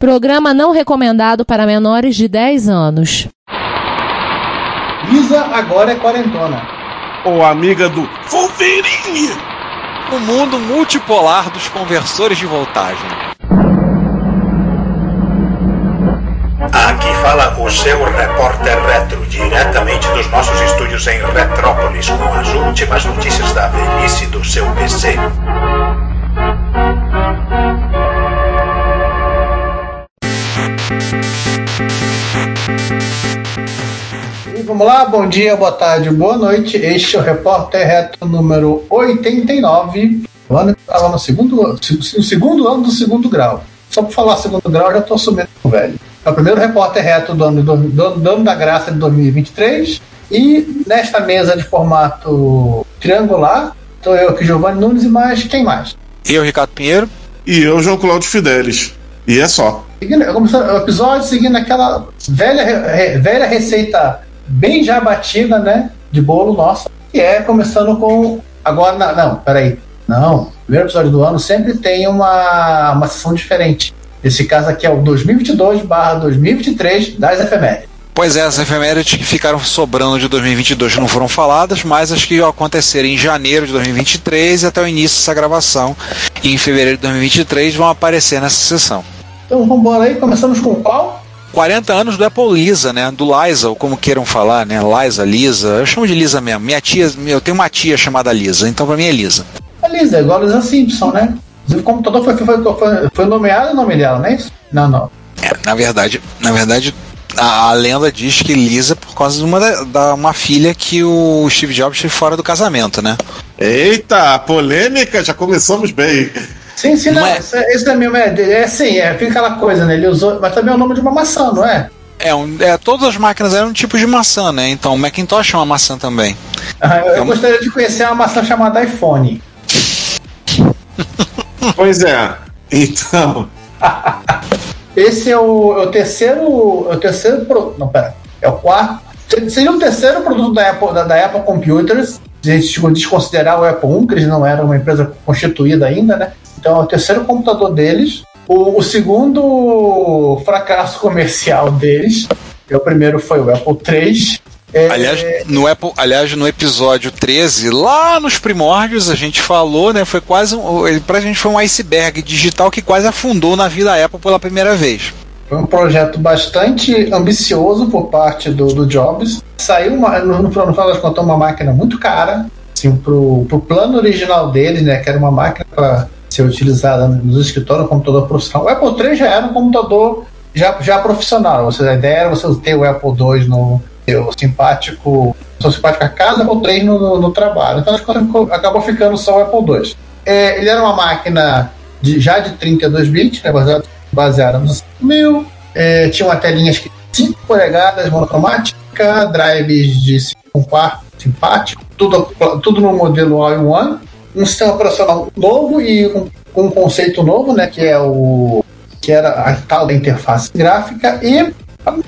Programa não recomendado para menores de 10 anos. Lisa agora é quarentona. Ou amiga do Wolverine. O mundo multipolar dos conversores de voltagem. Aqui fala o seu repórter retro, diretamente dos nossos estúdios em Retrópolis, com as últimas notícias da velhice do seu PC. Vamos lá, bom dia, boa tarde, boa noite. Este é o Repórter Reto número 89. O ano que estava no segundo, no segundo ano do segundo grau. Só por falar segundo grau, eu já estou assumindo velho. É o primeiro Repórter Reto do ano, do, do, do ano da graça de 2023. E nesta mesa de formato triangular, estou eu aqui, Giovanni Nunes, e mais quem mais? Eu, Ricardo Pinheiro. E eu, João Cláudio Fidelis. E é só. Seguindo, começando o episódio seguindo aquela velha, re, velha receita bem já batida, né? De bolo nossa. Que é começando com. Agora, não, não peraí. Não. Primeiro episódio do ano sempre tem uma, uma sessão diferente. Esse caso aqui é o 2022/2023 das efemérides. Pois é, as efemérides que ficaram sobrando de 2022 não foram faladas, mas as que aconteceram em janeiro de 2023 e até o início dessa gravação, e em fevereiro de 2023, vão aparecer nessa sessão. Então vamos embora aí, começamos com qual? 40 anos do Apple Lisa, né? Do Liza, ou como queiram falar, né? Liza, Lisa. Eu chamo de Lisa mesmo. Minha tia, eu tenho uma tia chamada Lisa, então pra mim é Lisa. A Lisa, é igual a Lisa Simpson, né? O computador foi, foi, foi, foi nomeado o nome dela, não é isso? Não, não. É, na verdade, na verdade, a, a, lenda diz que Lisa por causa de uma, da, da, uma filha que o Steve Jobs teve fora do casamento, né? Eita, polêmica, já começamos bem. Sim, sim, não. não é... Esse também é, é assim, é, fica aquela coisa, né? Ele usou, mas também é o nome de uma maçã, não é? É, um, é, todas as máquinas eram um tipo de maçã, né? Então o Macintosh é uma maçã também. Ah, eu, eu gostaria de conhecer uma maçã chamada iPhone. pois é. Então. Esse é o, é o terceiro. É o terceiro produto. Não, pera. É o quarto. Seria o terceiro produto da Apple, da, da Apple Computers. Se a gente desconsiderar o Apple 1, que eles não eram uma empresa constituída ainda, né? Então é o terceiro computador deles. O, o segundo fracasso comercial deles. O primeiro foi o Apple 3. É... Aliás, no Apple, aliás, no episódio 13, lá nos primórdios, a gente falou, né? Foi quase um. Ele pra gente foi um iceberg digital que quase afundou na vida Apple pela primeira vez. Foi um projeto bastante ambicioso por parte do, do Jobs. Saiu, uma, no, no final das contas, uma máquina muito cara. Assim, pro, pro plano original dele, né? Que era uma máquina para ser utilizada nos escritórios, um computador profissional. O Apple 3 já era um computador já, já profissional. Seja, a ideia era você ter o Apple 2 no seu simpático, sua simpática casa, Apple 3 no, no, no trabalho. Então acabou ficando só o Apple 2. É, ele era uma máquina de, já de 32 bits, né, baseado, baseada nos 1000. É, tinha uma telinha de 5 polegadas monocromática, drives de 5 quarto simpático, tudo, tudo no modelo All-in-One um sistema operacional novo e um, um, conceito novo, né, que é o que era a tal da interface gráfica e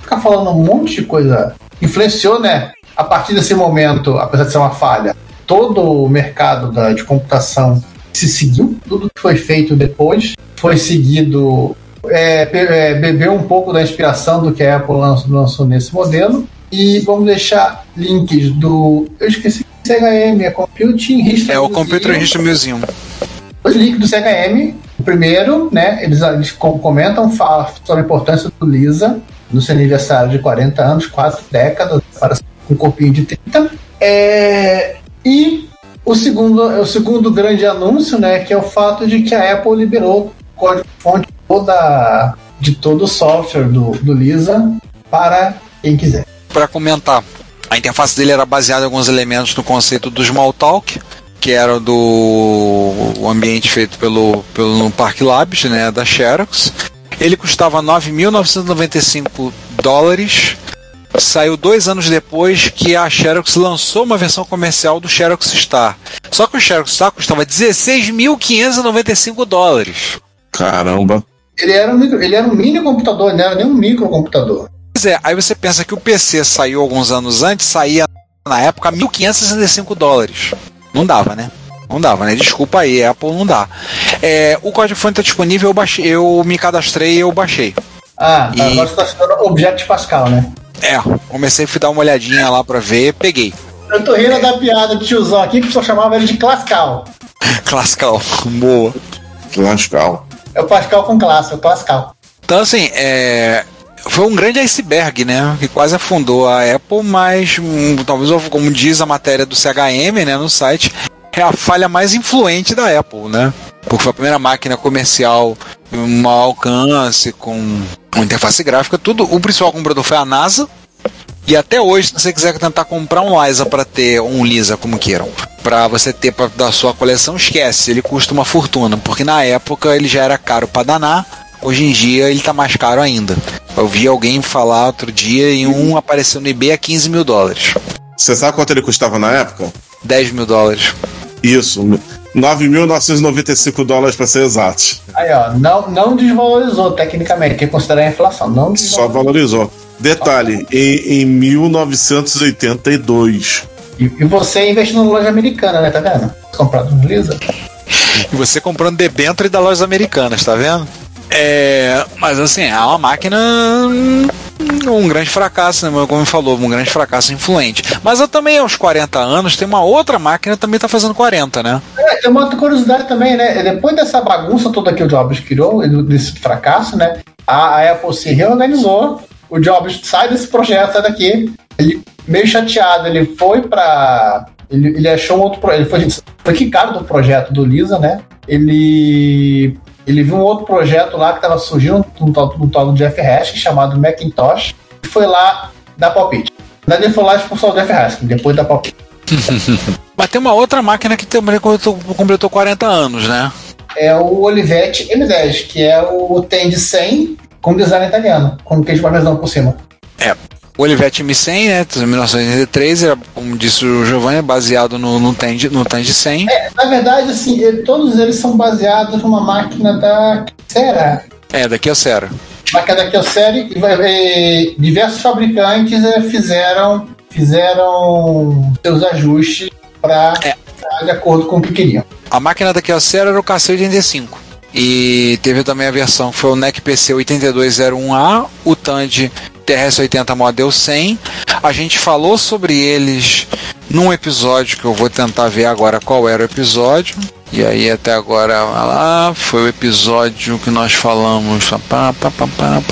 ficar falando um monte de coisa, influenciou, né, a partir desse momento, apesar de ser uma falha, todo o mercado da, de computação se seguiu, tudo que foi feito depois foi seguido, é, é, bebeu um pouco da inspiração do que a Apple lançou, lançou nesse modelo e vamos deixar links do. Eu esqueci CHM, é Computing History É o Computer History Museum. Os links do CHM, o primeiro, né, eles, eles comentam falam sobre a importância do Lisa no seu aniversário de 40 anos, quatro décadas, para um corpinho de 30. É, e o segundo, o segundo grande anúncio, né, que é o fato de que a Apple liberou o código-fonte toda, de todo o software do, do Lisa para quem quiser. Para comentar, a interface dele era baseada em alguns elementos do conceito do Smalltalk, que era do ambiente feito pelo, pelo Park Labs, né, da Xerox. Ele custava 9.995 dólares. Saiu dois anos depois que a Xerox lançou uma versão comercial do Xerox Star. Só que o Xerox Star custava 16.595 dólares. Caramba! Ele era, um, ele era um mini computador, não era nem um microcomputador. Pois é, aí você pensa que o PC saiu alguns anos antes, saía na época 1.565 dólares. Não dava, né? Não dava, né? Desculpa aí, Apple não dá. É, o código-fonte tá disponível, eu, baixei, eu me cadastrei e eu baixei. Ah, E- agora você tá sendo Object Pascal, né? É, comecei a dar uma olhadinha lá pra ver, peguei. Eu tô rindo da piada de tiozão aqui, que o pessoal chamava ele de Clascal. Classical, boa. Lascal. É o Pascal com classe, é o Clascal. Então, assim, é, foi um grande iceberg, né? Que quase afundou a Apple, mas hum, talvez, como diz a matéria do CHM, né, no site, é a falha mais influente da Apple, né? Porque foi a primeira máquina comercial, um mau alcance, com interface gráfica, tudo. O principal comprador foi a NASA. E até hoje, se você quiser tentar comprar um Lisa para ter, um Lisa, como queiram, para você ter pra, da sua coleção, esquece, ele custa uma fortuna, porque na época ele já era caro para danar, hoje em dia ele tá mais caro ainda. Eu vi alguém falar outro dia e um apareceu no eBay a 15 mil dólares, Você sabe quanto ele custava na época? 10 mil dólares. Isso, 9.995 dólares para ser exato. Aí, ó, não, não desvalorizou tecnicamente, que considerar a inflação. Não Só valorizou. Detalhe, em, em 1982. E, e você investindo na loja americana, né? Tá vendo? Comprado no Lisa. E você comprando debênture da lojas americanas, tá vendo? É, mas assim, é uma máquina hum, um grande fracasso, né? como falou, um grande fracasso influente. Mas eu também aos 40 anos tem uma outra máquina que também tá fazendo 40, né? É, tem uma outra curiosidade também, né? Depois dessa bagunça toda que o Jobs criou, desse fracasso, né? A, Apple se reorganizou, o Jobs sai desse projeto, sai daqui. Ele, meio chateado, ele foi pra. Ele, ele achou um outro projeto. Ele foi, foi quicado do projeto do Lisa, né? Ele. Ele viu um outro projeto lá que estava surgindo no tal, no tal do Jeff Haskins, chamado Macintosh, e foi lá dar palpite. Na verdade, ele foi lá expulsar o Jeff Haskins, depois da palpite. Mas tem uma outra máquina que também completou, completou 40 anos, né? é o Olivetti M10, que é o Tend 100 com design italiano, com queijo parmesão por cima. O Olivetti M100, né, de 1983, era, como disse o Giovanni, é baseado no, no, Tend, no Tend 100. Na verdade, assim, ele- todos eles são baseados numa máquina da Será. É, daqui a Sera. Máquina da Kyocera e vai- e diversos fabricantes eh, fizeram, fizeram seus ajustes para É. de acordo com o que queriam. A máquina da Kyocera era o KC85. E teve também a versão que foi o NEC PC 8201A, o Tandy TRS-80 Model 100. A gente falou sobre eles num episódio que eu vou tentar ver agora qual era o episódio. E aí até agora lá foi o episódio que nós falamos. Pá, pá, pá, pá,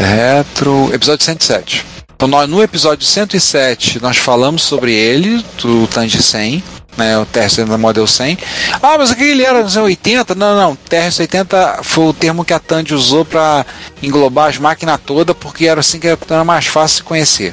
Retro. Episódio 107. Então, nós, no episódio 107, nós falamos sobre ele, do Tanji 100 né, o TRS-80 Model 100. Ah, mas aquele era anos 80? Não, não, TRS-80 foi o termo que a Tandy usou para englobar as máquinas todas, porque era assim que era mais fácil de conhecer.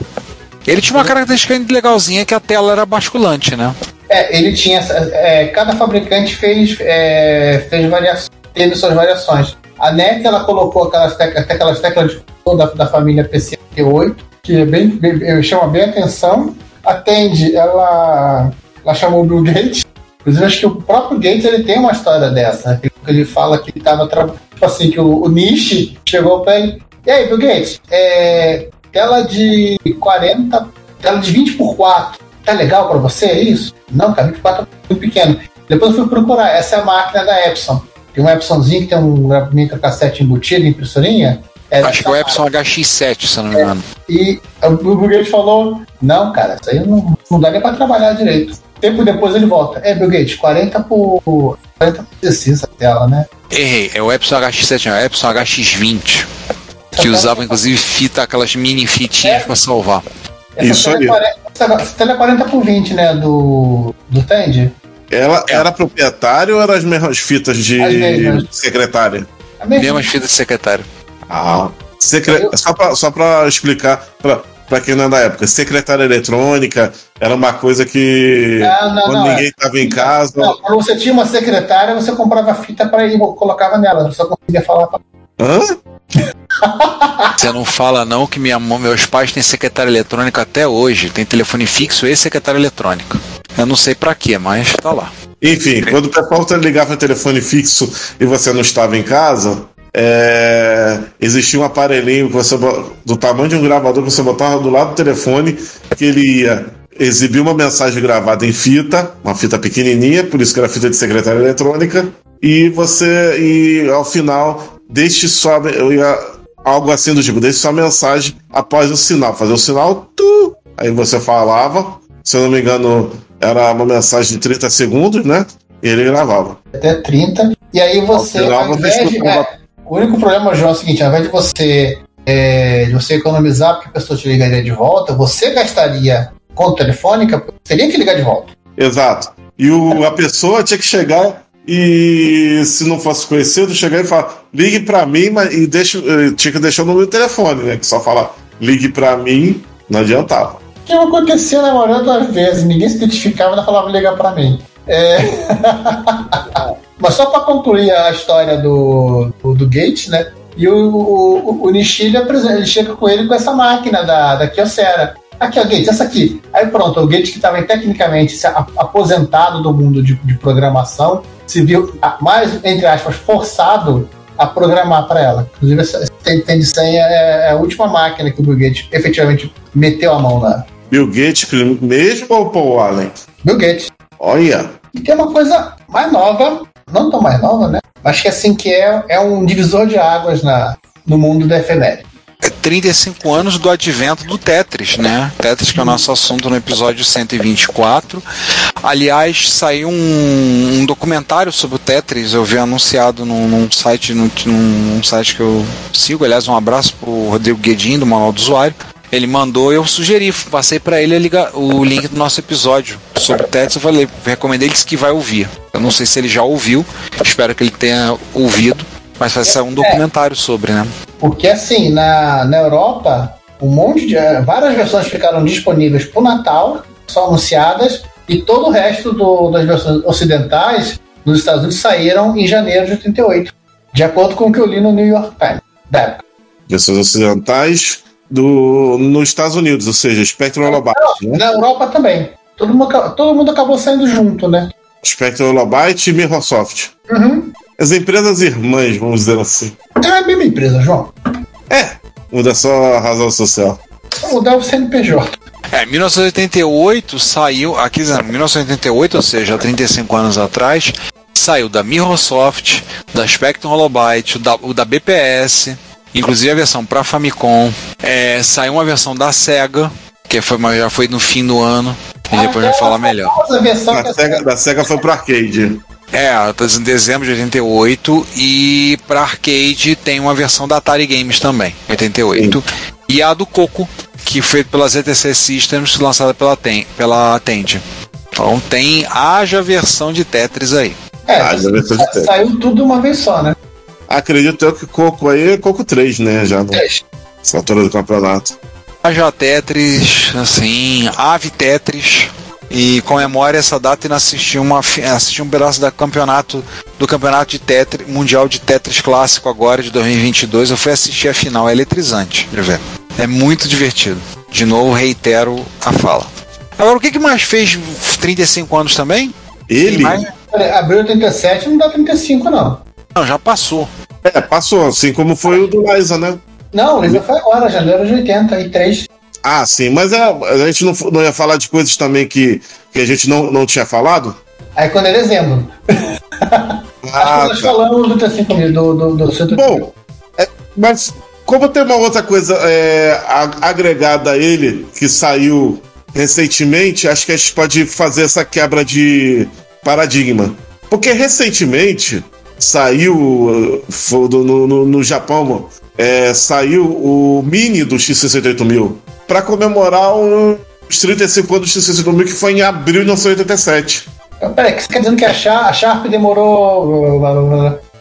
Ele tinha uma característica legalzinha que a tela era basculante, né? É, ele tinha. é, cada fabricante fez, é, fez variações, teve suas variações. A NEC ela colocou aquelas teclas, até aquelas teclas de da, da família PC8, que é bem, bem- chama bem atenção. A Tandy, ela, ela chamou o Bill Gates. Inclusive, acho que o próprio Gates ele tem uma história dessa. né? Ele, fala que ele estava. Tipo assim, que o, o Nishi chegou para ele. E aí, Bill Gates, é, tela de 40, tela de 20 por 4 tá legal pra você é isso? Não, cara, 24 é muito pequeno. Depois eu fui procurar, essa é a máquina da Epson. Tem um Epsonzinho que tem um microcassete embutido, impressorinha. É Acho que é o Epson HX7, se eu não me engano. E o Bill Gates falou: Não, cara, isso aí não, não dá nem pra trabalhar direito. Tempo depois ele volta. É, Bill Gates, 40 por 40 por 16 a tela, né? Errei, é o Epson HX7, não, é o Epson HX20. Que usava inclusive fita, aquelas mini fitinhas pra salvar. Essa Isso tela aí. É 40, essa, tela é 40 por 20, né? Do, do Tandy. Ela era proprietária ou eram as mesmas fitas de As mesmas. secretária? Mesmas fitas de secretário. Ah. Secre... Eu- Só, pra, só pra explicar pra, pra quem não é da época, secretária eletrônica era uma coisa que Não, não, quando não, ninguém estava em casa. Não, quando você tinha uma secretária, você comprava fita para ir colocava nela, você só conseguia falar pra... Hã? Você não fala não que minha, meus pais têm secretária eletrônica até hoje. Tem telefone fixo e secretária eletrônica. Eu não sei pra quê, mas tá lá. Enfim, quando o pessoal ligava o telefone fixo e você não estava em casa, é, existia um aparelhinho você do tamanho de um gravador que você botava do lado do telefone que ele ia exibiu uma mensagem gravada em fita, uma fita pequenininha, por isso que era fita de secretária eletrônica, e você, e ao final, deixe só, algo assim do tipo, deixe sua mensagem após o sinal, fazer o sinal, tu, aí você falava, se eu não me engano, era uma mensagem de 30 segundos, né? E ele gravava. Até 30. E aí você. final, ao você invés de- escutava- é, o único problema, João, é o seguinte: ao invés de você, é, de você economizar porque a pessoa te ligaria de volta, você gastaria conta telefônica, porque teria que ligar de volta. Exato. E o, a pessoa tinha que chegar e, se não fosse conhecido, chegar e falar, ligue pra mim, mas e deixa, eh, tinha que deixar o número do telefone, né? Que só falar, ligue pra mim, não adiantava. Que aconteceu na maioria das vezes, ninguém se identificava, ainda falava ligar pra mim. É... Mas só para concluir a história do, do, do Gates, né? E o, o, o Nishi, ele, chega com ele com essa máquina da, da Kyocera. Aqui, ó, Gates, essa aqui. Aí pronto, o Gates que estava tecnicamente aposentado do mundo de, de programação, se viu ah, mais, entre aspas, forçado a programar para ela. Inclusive, essa essa tem, tem de senha é, é a última máquina que o Bill Gates efetivamente meteu a mão na. Bill Gates mesmo ou Paul Allen? Bill Gates. Olha, E tem uma coisa mais nova, não tão mais nova, né? Mas que assim que é, é um divisor de águas na, no mundo da FNL. É 35 anos do advento do Tetris, né? Tetris que é o nosso assunto no episódio 124. Aliás, saiu um, um documentário sobre o Tetris, eu vi anunciado num, num site, num, num site que eu sigo. Aliás, um abraço pro Rodrigo Guedin, do Manual do Usuário. Ele mandou, eu sugeri, passei para ele liga- o link do nosso episódio sobre o Tetris. Eu falei, recomendei ele disse que vai ouvir. Eu não sei se ele já ouviu, espero que ele tenha ouvido, mas vai sair um documentário sobre, né? Porque assim, na, na Europa, um monte de. eh, várias versões ficaram disponíveis pro Natal, só anunciadas, e todo o resto do- das versões ocidentais nos Estados Unidos saíram em janeiro de 88. De acordo com o que eu li no New York Times. Da época. versões ocidentais do, nos Estados Unidos, ou seja, Spectrum Holobyte, né? Na Europa também. Todo mundo, todo mundo acabou saindo junto, né? Spectrum Holobyte e Microsoft. Uhum. As empresas irmãs, vamos dizer assim. É a mesma empresa, João. É, muda só a razão social. Mudar o CNPJ. É, 1988 saiu, aqui dizendo, 1988, ou seja, há 35 anos atrás, saiu da Microsoft, da Spectrum Holobyte, da, o da BPS, inclusive a versão para Famicom, é, saiu uma versão da Sega, que foi, já foi no fim do ano, e depois a gente vai falar melhor. A versão Da Sega, da Sega foi pro arcade. É, tá dizendo dezembro de 88 e para arcade tem uma versão da Atari Games também, 88. E a do Coco, que foi pela ZTC Systems, lançada pela, Ten, pela Tend. Então tem, haja versão de Tetris aí. É, Ah, já versão de Tetris. saiu tudo de uma vez só, né? Acredito eu que Coco aí é Coco 3, né? Já no- nessa altura do campeonato. Haja Tetris, assim, Ave Tetris. E comemore essa data e assistir uma assistir um pedaço da campeonato do campeonato de Tetris, mundial de Tetris clássico agora de 2022. Eu fui assistir a final, é eletrizante de ver. É muito divertido. De novo, reitero a fala. Agora, o que, que mais fez 35 anos também? Ele? Abril 37 não dá 35, não. Não, já passou. É, passou, assim como foi o do Liza, né? Não, o livro foi agora, janeiro de 83. Ah, sim, mas é, a gente não, não ia falar de coisas também que, que a gente não, não tinha falado? Aí quando é dezembro. Acho que Ah, nós tá. falamos do 35 mil, do, do, do centro Bom, é, mas como tem uma outra coisa é, agregada a ele, que saiu recentemente, acho que a gente pode fazer essa quebra de paradigma. Porque recentemente saiu no, no, no Japão, é, saiu o Mini do X68000 para comemorar os 35 anos do X68000 que foi em abril de 1987. Então, Peraí, que você quer dizendo que a Sharp, a Sharp demorou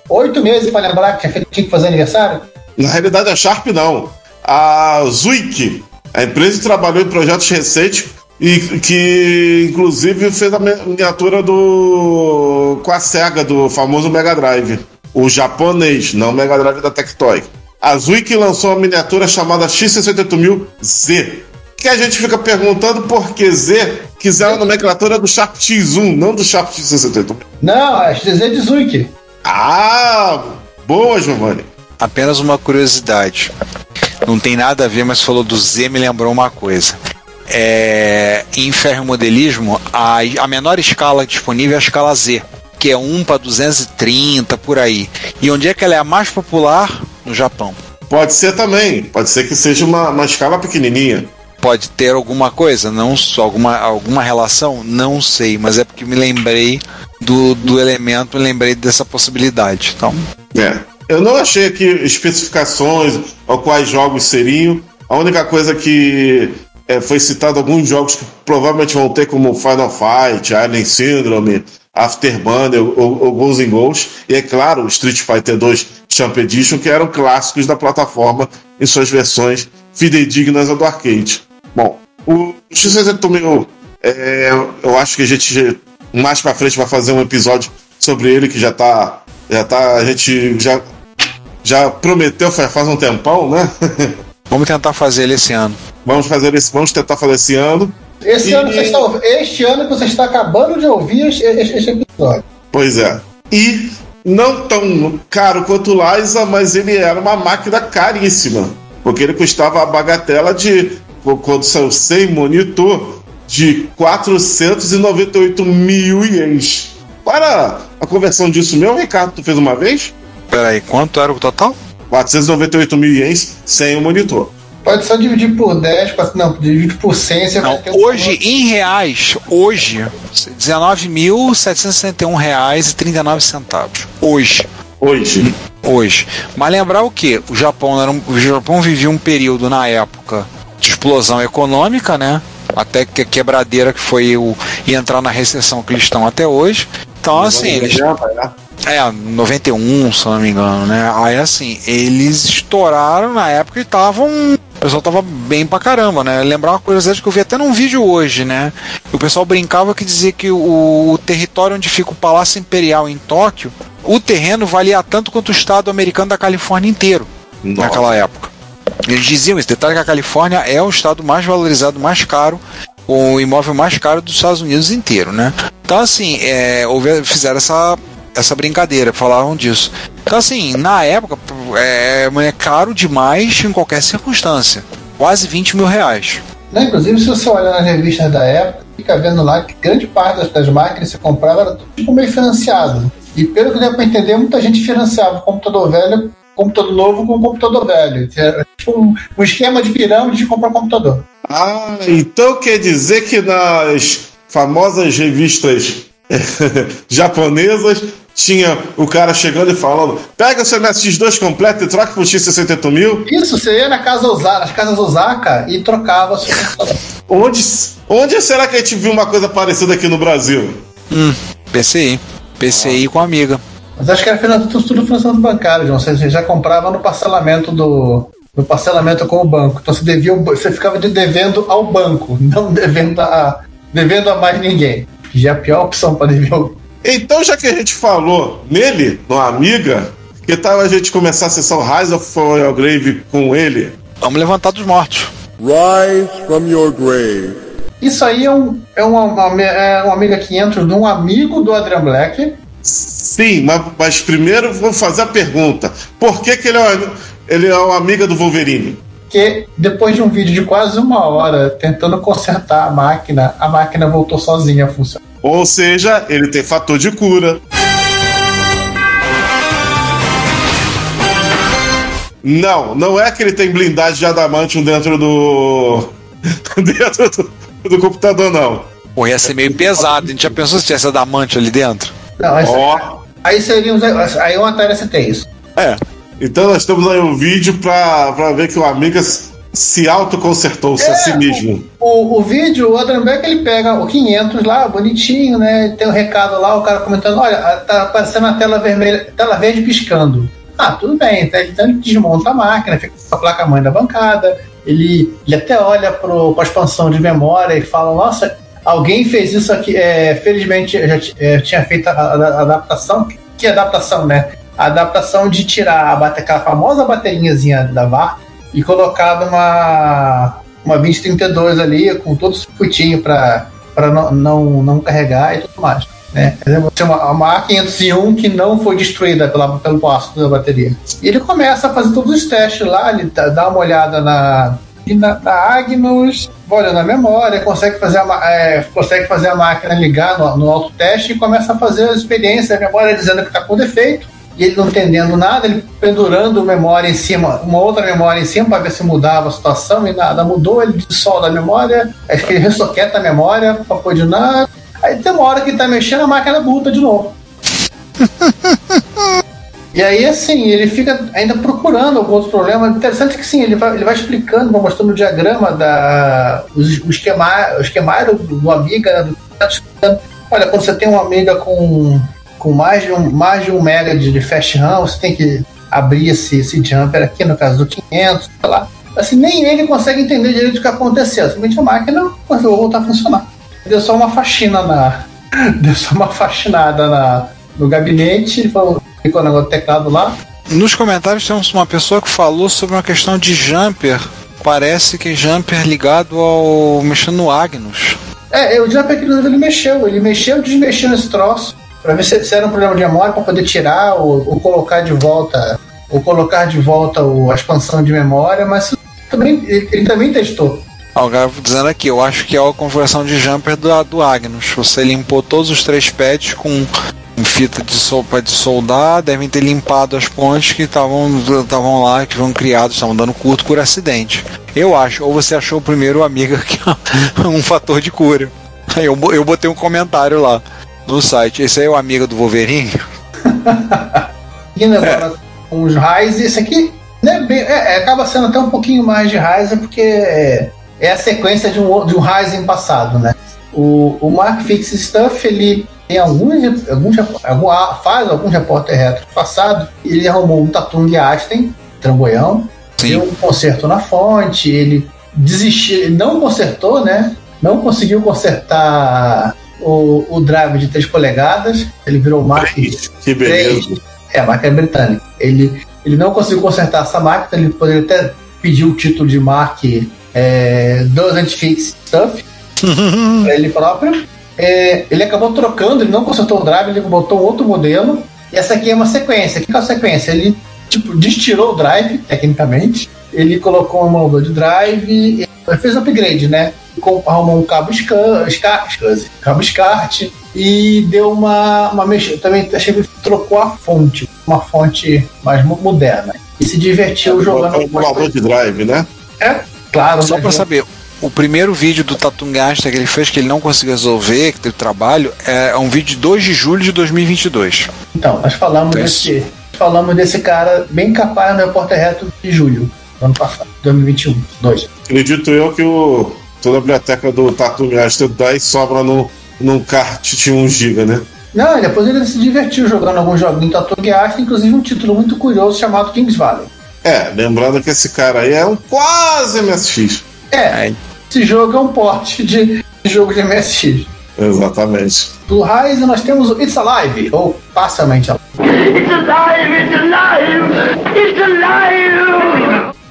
oito meses para lembrar que tinha que fazer aniversário? Na realidade, a Sharp não. A Zuik, a empresa que trabalhou em projetos recentes e que, inclusive, fez a mi- miniatura do. com a SEGA do famoso Mega Drive. O japonês, não o Mega Drive da Tectoy. A Zuik lançou uma miniatura chamada X68000Z. Que a gente fica perguntando por que Z quiser a nomenclatura do Sharp X1, não do Sharp X68000. Não, é XZ de Zuik. Ah, boa, Giovanni. Apenas uma curiosidade. Não tem nada a ver, mas falou do Z me lembrou uma coisa. É, em ferromodelismo, a, a menor escala disponível é a escala Z, que é 1 para 230 por aí. E onde é que ela é a mais popular? No Japão. Pode ser também, pode ser que seja uma, uma escala pequenininha. Pode ter alguma coisa, não só alguma, alguma relação, não sei, mas é porque me lembrei do, do elemento, me lembrei dessa possibilidade. Então, É. Eu não achei aqui especificações ou quais jogos seriam. A única coisa que é, foi citado alguns jogos que provavelmente vão ter, como Final Fight, Alien Syndrome, Afterburner ou, ou Ghosts and Ghosts. E é claro, Street Fighter 2 Champ Edition, que eram clássicos da plataforma em suas versões fidedignas do arcade. Bom, o X686, é, eu acho que a gente mais pra frente vai fazer um episódio sobre ele que já tá. Já tá. A gente já, já prometeu faz um tempão, né? vamos tentar fazer ele esse ano. vamos fazer esse. Vamos tentar fazer esse ano. Esse E- ano que você está ouvindo- este ano que você está acabando de ouvir este, este- este episódio. Pois é. E não tão caro quanto o Liza, mas ele era uma máquina caríssima. Porque ele custava a bagatela de. Quando saiu sem monitor, de 498 mil ienes. Para a conversão disso mesmo, Ricardo, tu fez uma vez? Peraí, quanto era o total? 498 mil ienes sem o monitor. Pode só dividir por 10, quase- não, dividir por 100, você Não, vai ter um hoje, em reais, hoje, 19.761 reais e 39 centavos. Hoje. Hoje. Hoje. Mas lembrar o que? O Japão, era um- o Japão vivia um período na época de explosão econômica, né? Até que a quebradeira que foi o e entrar na recessão que eles estão até hoje. Então, assim, eles é, 91, se não me engano, né? Aí assim, eles estouraram na época e estavam. O pessoal tava bem pra caramba, né? Lembrar uma curiosidade que eu vi até num vídeo hoje, né? O pessoal brincava que dizia que o, o território onde fica o Palácio Imperial em Tóquio, o terreno valia tanto quanto o estado americano da Califórnia inteiro Nossa. naquela época. Eles diziam isso, detalhe que a Califórnia é o estado mais valorizado, mais caro, o imóvel mais caro dos Estados Unidos inteiro, né? Então assim, é, houve- fizeram essa, essa brincadeira, falavam disso. Então assim, na época é, é caro demais em qualquer circunstância. Quase 20 mil reais. Né, Inclusive, se você olhar nas revistas da época, fica vendo lá que grande parte das, das máquinas que você comprava era tudo tipo meio financiado. E pelo que deu para entender, muita gente financiava o computador velho, computador novo com computador velho. Era tipo um, um esquema de pirâmide de comprar computador. Ah, então quer dizer que nas famosas revistas japonesas tinha o cara chegando e falando: pega o seu MSX2 completo e troca pro X68000. mil. Isso, você ia na casa Osaka, nas casas Osaka e trocava. Onde, onde será que a gente viu uma coisa parecida aqui no Brasil? Hum, PCI. PCI com amiga. Mas acho que era finan- tudo, tudo financiamento bancário, João. Você já comprava no parcelamento do. No parcelamento com o banco. Então você devia, você ficava de devendo ao banco, não devendo a, devendo a mais ninguém. Que já é a pior opção para dever ao Então, já que a gente falou nele, no Amiga, que tal a gente começar a sessão Rise of Royal Grave com ele? Vamos levantar dos mortos. Rise from your grave. Isso aí é um, é uma, uma, é um Amiga 500 de um amigo do Adrian Black. Sim, mas, mas primeiro vou fazer a pergunta: por que, que ele, é, um- ele é um amiga do Wolverine? Que depois de um vídeo de quase uma hora tentando consertar a máquina, a máquina voltou sozinha a funcionar. Ou seja, ele tem fator de cura. Não, não é que ele tem blindagem de adamantium dentro do. dentro do, do computador, não. Pô, ia ser meio pesado. A gente já pensou se tivesse adamante ali dentro? Não, Ó. aí seria um, aí o Atari ST isso. É. Então nós temos aí um vídeo pra, pra ver que o Amiga se autoconsertou-se a si mesmo. O, o vídeo, o Adrian Beck, ele pega o 500 lá, bonitinho, né? Tem um recado lá, o cara comentando: olha, tá aparecendo a tela vermelha, tela verde piscando. Ah, tudo bem. Então ele desmonta a máquina, fica com a placa-mãe da bancada. Ele, ele até olha para a expansão de memória e fala: nossa, alguém fez isso aqui. É, felizmente já t- é, tinha feito a, a- a adaptação. Que, que adaptação, né? A adaptação de tirar a, aquela famosa baterinhazinha da VAR e colocar uma, uma 2032 ali com todo o circuitinho para não, não, não carregar e tudo mais. Né? Você tem uma, uma A501 que não foi destruída pela, pelo ácido da bateria. Ele começa a fazer todos os testes lá, ele dá uma olhada na, na, na Agnus, olhando a memória, consegue fazer a, é, consegue fazer a máquina ligar no, no autoteste e começa a fazer as experiências, a memória dizendo que está com defeito, e ele não entendendo nada, ele pendurando memória em cima, uma outra memória em cima para ver se mudava a situação, e nada mudou, ele dissolve a memória, acho que ele ressoqueta a memória para nada. Aí tem uma hora que ele tá mexendo, a máquina buta de novo. E aí, assim, ele fica ainda procurando alguns problemas. Interessante que sim, ele vai, ele vai explicando, vai mostrando o diagrama da. o, o esquema, o esquemário do, do Amiga. do- tá Olha, quando você tem uma Amiga com, com mais, de um, mais de um mega de, de fast RAM, você tem que abrir esse, esse jumper aqui, no caso do 500, sei lá. Assim, nem ele consegue entender direito o que aconteceu. Simplesmente a máquina conseguiu voltar a funcionar. Deu só uma faxina na. Deu só uma faxinada na, no gabinete, falou, ficou o negócio do teclado lá. Nos comentários temos uma pessoa que falou sobre uma questão de jumper. Parece que jumper ligado ao. mexendo no Agnus. É, o Jumper inclusive ele mexeu, ele mexeu desmexeu nesse troço pra ver se, se era um problema de memória pra poder tirar ou, ou colocar de volta ou colocar de volta o- a expansão de memória, mas também ele, ele também testou. O cara dizendo aqui, eu acho que é a configuração de jumper do, do Agnus. Você limpou todos os três pads com fita de sopa de soldar, devem ter limpado as pontes que estavam lá, que foram criados, estavam dando curto por acidente. Eu acho, ou você achou primeiro amiga que é um fator de cura. Eu, eu botei um comentário lá no site. Esse aí é o amigo do Wolverine? E agora com os Ryze, esse aqui né, bem- é, é, acaba sendo até um pouquinho mais de Ryzen, porque é, é a sequência de um, de um Ryzen passado, né? O, o Mark Fix Stuff, ele tem alguns, alguns algum, faz alguns repórter retro passado, ele arrumou um Tatung Asten, trambolhão, deu um conserto na fonte, ele desistiu, ele não consertou, né? Não conseguiu consertar o, o drive de 3 polegadas, ele virou Mark Que beleza. é, a marca é britânica. Ele, ele não conseguiu consertar essa máquina, ele poderia até pedir o título de Mark é, Doesn't Fix Stuff para ele próprio. É, ele acabou trocando, ele não consertou o drive, ele botou outro modelo. E essa aqui é uma sequência. O que é a sequência? Ele tipo, destirou o drive, tecnicamente. Ele colocou um emulador de drive, fez um upgrade, né? Com- Arrumou um cabo SCAR, SCAR, SCSI, cabo SCART e deu uma, uma mexida. Também achei que trocou a fonte, uma fonte mais mo- moderna. E se divertiu jogando. Botar um emulador de drive, né? É, claro. Só né, pra jogo- saber, o primeiro vídeo do Tatungasta que ele fez, que ele não conseguiu resolver, que teve trabalho, é um vídeo de 2 de julho de 2022. Então, nós falamos Isso. desse. Falamos desse cara bem capaz no Repórter Reto de julho, ano passado, 2021, 2. Acredito eu que o, toda a biblioteca do Tattoo Master 10 sobra no, num kart de 1 GB, né? Não, e depois ele se divertiu jogando alguns joguinhos Gear, inclusive um título muito curioso chamado Kings Valley. É, lembrando que esse cara aí é um quase MSX. É, esse jogo é um porte de, de jogo de MSX. Exatamente. Do Ryzen nós temos o It's Alive, ou Parcialmente Alive. It's alive! It's alive! It's alive!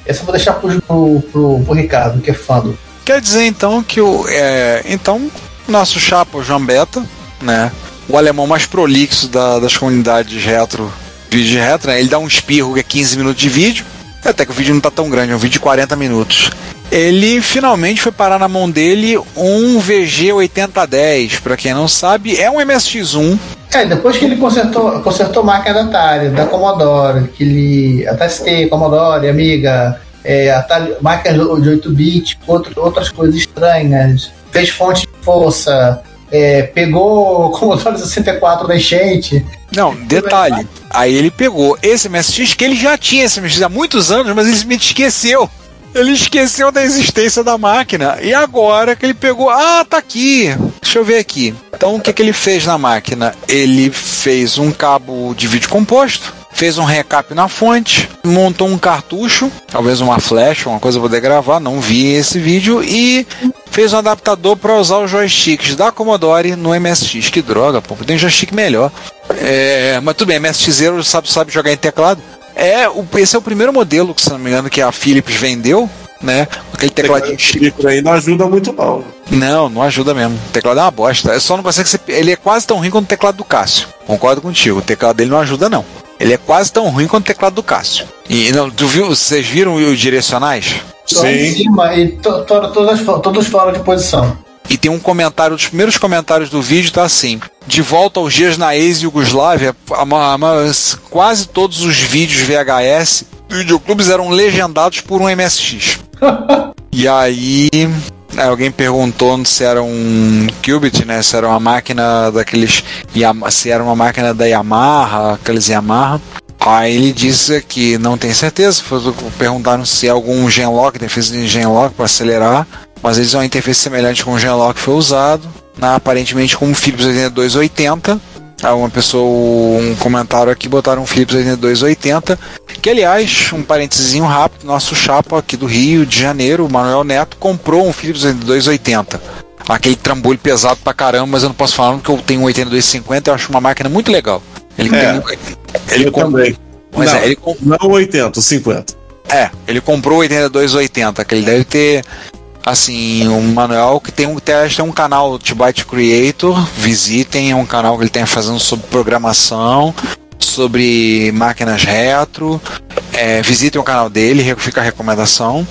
Essa eu vou deixar pro, pro, pro, pro Ricardo, que é fã do. Quer dizer então que o. É, então, nosso chapa, o João Beta, né? O alemão mais prolixo da- das comunidades retro, vídeo retro, né? Ele dá um espirro que é 15 minutos de vídeo. Até que o vídeo não tá tão grande, é um vídeo de 40 minutos. Ele finalmente foi parar na mão dele um VG 8010, pra quem não sabe, é um MSX1 É, depois que ele consertou, consertou máquina da Atari, da Commodore, que ele. A TST, Commodore, Amiga, é, Atari, máquina de 8-bit, outro- outras coisas estranhas, fez fonte de força, é, pegou o Commodore 64 da enchente. Não, detalhe. Aí ele pegou esse MSX, que ele já tinha esse MSX há muitos anos, mas ele simplesmente esqueceu. Ele esqueceu da existência da máquina. E agora que ele pegou. Ah, tá aqui. Deixa eu ver aqui. Então o que, que ele fez na máquina? Ele fez um cabo de vídeo composto. Fez um recap na fonte, montou um cartucho, talvez uma flash, uma coisa pra poder gravar, não vi esse vídeo, e fez um adaptador para usar os joysticks da Commodore no MSX. Que droga, pô, tem joystick melhor. É, mas tudo bem, MSXero sabe, sabe jogar em teclado. É, o, esse é o primeiro modelo, que, se não me engano, que a Philips vendeu, né? Aquele tecladinho. Isso aí não ajuda muito, não. Não, não ajuda mesmo. O teclado é uma bosta. É só não consegue ser. Ele é quase tão ruim quanto o teclado do Cássio. Concordo contigo. O teclado dele não ajuda, não. Ele é quase tão ruim quanto o teclado do Cássio. E não, tu viu, vocês viram os direcionais? lá em Sim. cima e to, to, todas, todos fora de posição. E tem um comentário, dos primeiros comentários do vídeo tá assim: De volta aos dias na ex-Yugoslávia, quase todos os vídeos VHS do videoclubes eram legendados por um MSX. e aí. aí Alguém perguntou se era um Qubit, né? Se era uma máquina daqueles. Se era uma máquina da Yamaha, aqueles Yamaha. Aí ele disse que não tem certeza. Perguntaram se é algum Genlock, interface de Genlock para acelerar. Mas eles uma interface semelhante com o Genlock foi usado. Na, aparentemente com um Philips 8280. Aí uma pessoa, um comentário aqui, botaram um Philips 8280. Que aliás, um parentezinho rápido, nosso chapa aqui do Rio de Janeiro, o Manuel Neto, comprou um Philips 8280. Aquele trambolho pesado pra caramba, mas eu não posso falar porque eu tenho um 8250 eu acho uma máquina muito legal. Ele, É. tem- ele também. Pois não, é, ele não 80, 50. é, ele comprou o 8280, que ele deve ter assim, um manual que tem um teste, tem um canal Byte Creator, visitem, é um canal que ele tem fazendo sobre programação, sobre máquinas retro. É, visitem o canal dele, fica a recomendação.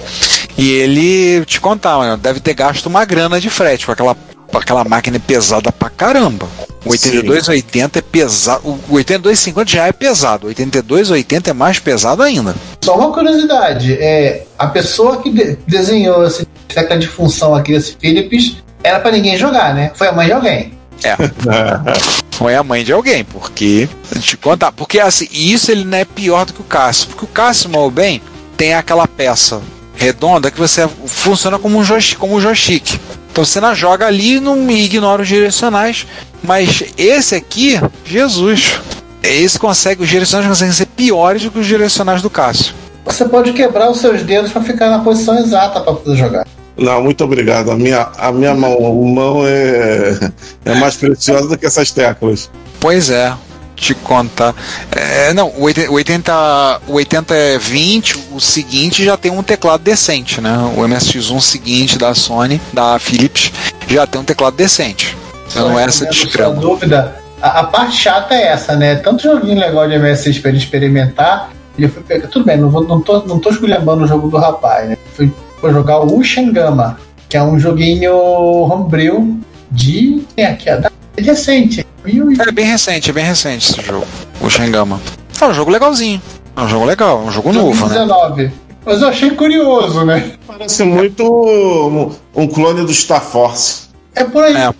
E ele te contar, mano, deve ter gasto uma grana de frete com aquela, com aquela máquina pesada pra caramba. O 8280 é pesado, o 8250 já é pesado, o 8280 é mais pesado ainda. Só uma curiosidade, é, a pessoa que de- desenhou esse tecla de função aqui desse Philips era pra ninguém jogar, né? Foi a mãe de alguém. É. Foi a mãe de alguém, porque. Te contar. Porque assim, isso ele não é pior do que o Cássio. Porque o Cássio, mal ou bem, tem aquela peça redonda que você funciona como um joystick. Como um joystick. Então você não joga ali e não ignora os direcionais. Mas esse aqui, Jesus. Esse consegue, os direcionais conseguem ser piores do que os direcionais do Cássio. Você pode quebrar os seus dedos pra ficar na posição exata pra poder jogar. Não, muito obrigado. A minha, a minha mão, mão é, é mais preciosa do que essas teclas. Pois é, te contar. É, não, o 80, o 80, o 8020, o seguinte já tem um teclado decente, né? O MSX1 seguinte da Sony, da Philips, já tem um teclado decente. Então não é essa de Sua extremo. dúvida, a, a parte chata é essa, né? Tanto joguinho legal de MSX pra ele experimentar, ele foi pegar. Tudo bem, não, vou, não, tô, não tô esculhambando o jogo do rapaz, né? Foi, foi jogar o Ushangama, que é um joguinho homebrew de. Tem aqui a data é recente. E- É bem recente, é bem recente esse jogo, o. É um jogo legalzinho. É um jogo legal, é um jogo novo, né? 2019. Mas eu achei curioso, né? Parece muito um, um clone do Star Force. É por aí. É.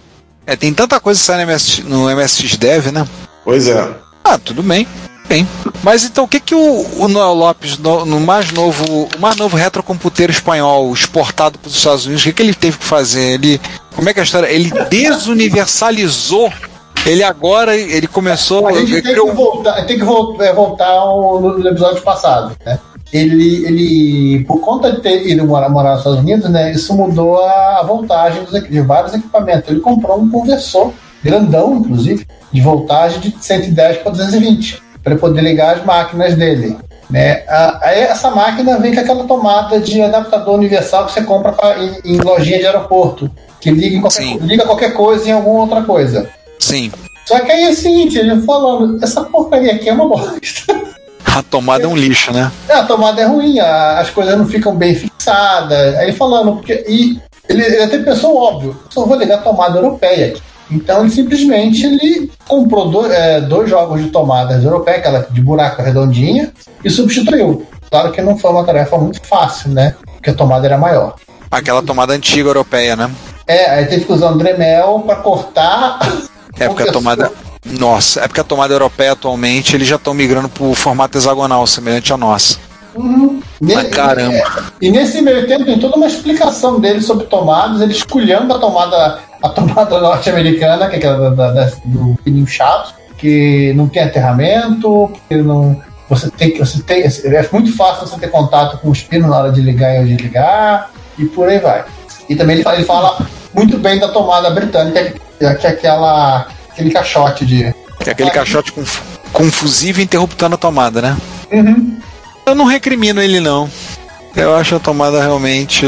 É, tem tanta coisa que sai no MSX, no MSX Dev, né? Pois é. Ah, tudo bem. Bem. Mas então o que que o, o Noel Lopes, no, no mais novo, o mais novo retrocomputeiro espanhol exportado para os Estados Unidos, o que, que ele teve que fazer? Ele, como é que é a história? Ele desuniversalizou. Ele agora, ele começou. A gente tem criou- que voltar, tem que é, voltar ao, no, episódio passado, né? Ele, ele, por conta de ter ido morar, morar nos Estados Unidos, né? Isso mudou a, a voltagem dos, de vários equipamentos. Ele comprou um conversor grandão, inclusive, de voltagem de 110 para 220, para poder ligar as máquinas dele. Né? Aí essa máquina vem com aquela tomada de adaptador universal que você compra pra, em, em lojinha de aeroporto, que liga, qualquer, liga qualquer coisa em alguma outra coisa. Sim. Só que aí é o seguinte, ele falando, essa porcaria aqui é uma bosta. A tomada é um lixo, né? É, a tomada é ruim, a- as coisas não ficam bem fixadas. Aí falando, porque. E ele, ele até pensou óbvio, só vou ligar a tomada europeia aqui. Então ele simplesmente ele comprou do- é, dois jogos de tomadas europeias, aquela de buraco redondinha, e substituiu. Claro que não foi uma tarefa muito fácil, né? Porque a tomada era maior. Aquela tomada antiga europeia, né? É, aí teve que usar um Dremel para cortar. É porque a tomada. Nossa, é porque a tomada europeia atualmente eles já estão migrando para o formato hexagonal, semelhante à nossa. Uhum. Mas caramba. E nesse meio tempo tem toda uma explicação dele sobre tomadas, ele escolhendo a tomada, a tomada norte-americana, que é aquela da, da- do pininho chato, que não tem aterramento, que não. Você tem que. Você tem, é muito fácil você ter contato com os pinos na hora de ligar e desligar, e por aí vai. E também ele fala, ele fala muito bem da tomada britânica, que é, que é aquela, aquele caixote de. Que é aquele caixote com, com fusível interruptando a tomada, né? Uhum. Eu não recrimino ele não. Eu acho a tomada realmente.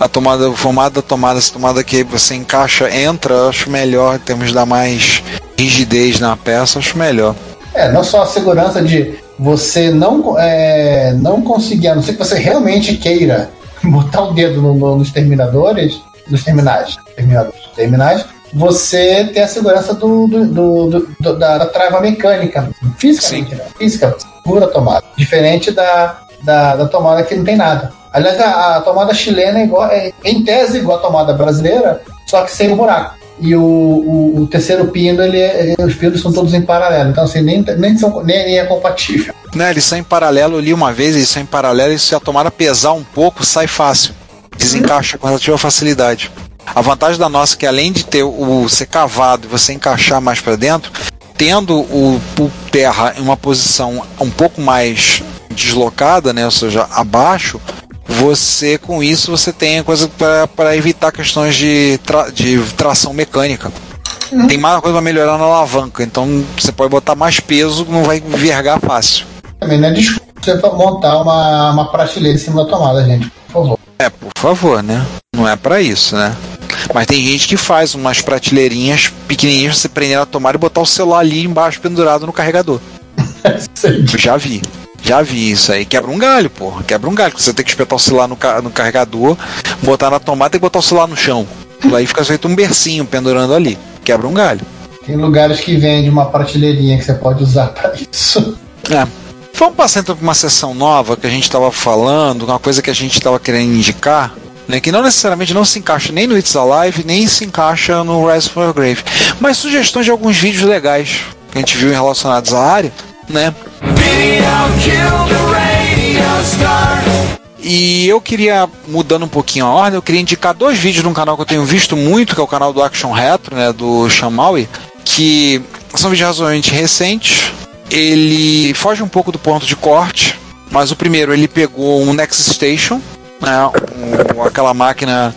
A tomada, o formato da tomada, essa tomada que você encaixa, entra, eu acho melhor em termos de dar mais rigidez na peça, acho melhor. É, não só a segurança de você não, é, não conseguir, a não ser que você realmente queira botar o dedo no, no, nos terminadores, nos terminais, terminadores, terminais, você tem a segurança do, do, do, do da, da, trava mecânica, fisicamente, né? Física, pura tomada. Diferente da, da, da, tomada que não tem nada. Aliás, a, a tomada chilena é, igual, é, em tese igual a tomada brasileira, só que sem o buraco. E o, o, o terceiro pino, ele, é, os pinos são todos em paralelo. Então, assim, nem, nem, são, nem, nem é compatível. Né, eles são em paralelo, eu li uma vez, eles são em paralelo, e se a tomada pesar um pouco, sai fácil. Desencaixa com relativa facilidade. A vantagem da nossa é que além de ter o ser cavado e você encaixar mais para dentro, tendo o, o terra em uma posição um pouco mais deslocada, né, ou seja, abaixo, você com isso você tem coisa para evitar questões de, tra de tração mecânica. Uhum. Tem mais coisa para melhorar na alavanca, então você pode botar mais peso, não vai vergar fácil. Também não é desculpa você montar uma, uma prateleira em cima da tomada, gente, por favor. É, por favor, né? Não é para isso, né? Mas tem gente que faz umas prateleirinhas pequenininhas pra você prender na tomada e botar o celular ali embaixo pendurado no carregador. já vi. Já vi isso aí. Quebra um galho, porra. Quebra um galho. Você tem que espetar o celular no, no carregador, botar na tomada e botar o celular no chão. Aí fica feito um bercinho pendurando ali. Quebra um galho. Tem lugares que vende uma prateleirinha que você pode usar para isso. É. Vamos passar então para uma sessão nova que a gente estava falando, uma coisa que a gente estava querendo indicar, né, que não necessariamente não se encaixa nem no It's Alive, nem se encaixa no Rise for Grave, mas sugestões de alguns vídeos legais que a gente viu relacionados à área, né? E eu queria, mudando um pouquinho a ordem, eu queria indicar dois vídeos de um canal que eu tenho visto muito, que é o canal do Action Retro, né, do Shamaui, que são vídeos razoavelmente recentes, ele foge um pouco do ponto de corte, mas o primeiro ele pegou um Nexus Station, né, um, aquela máquina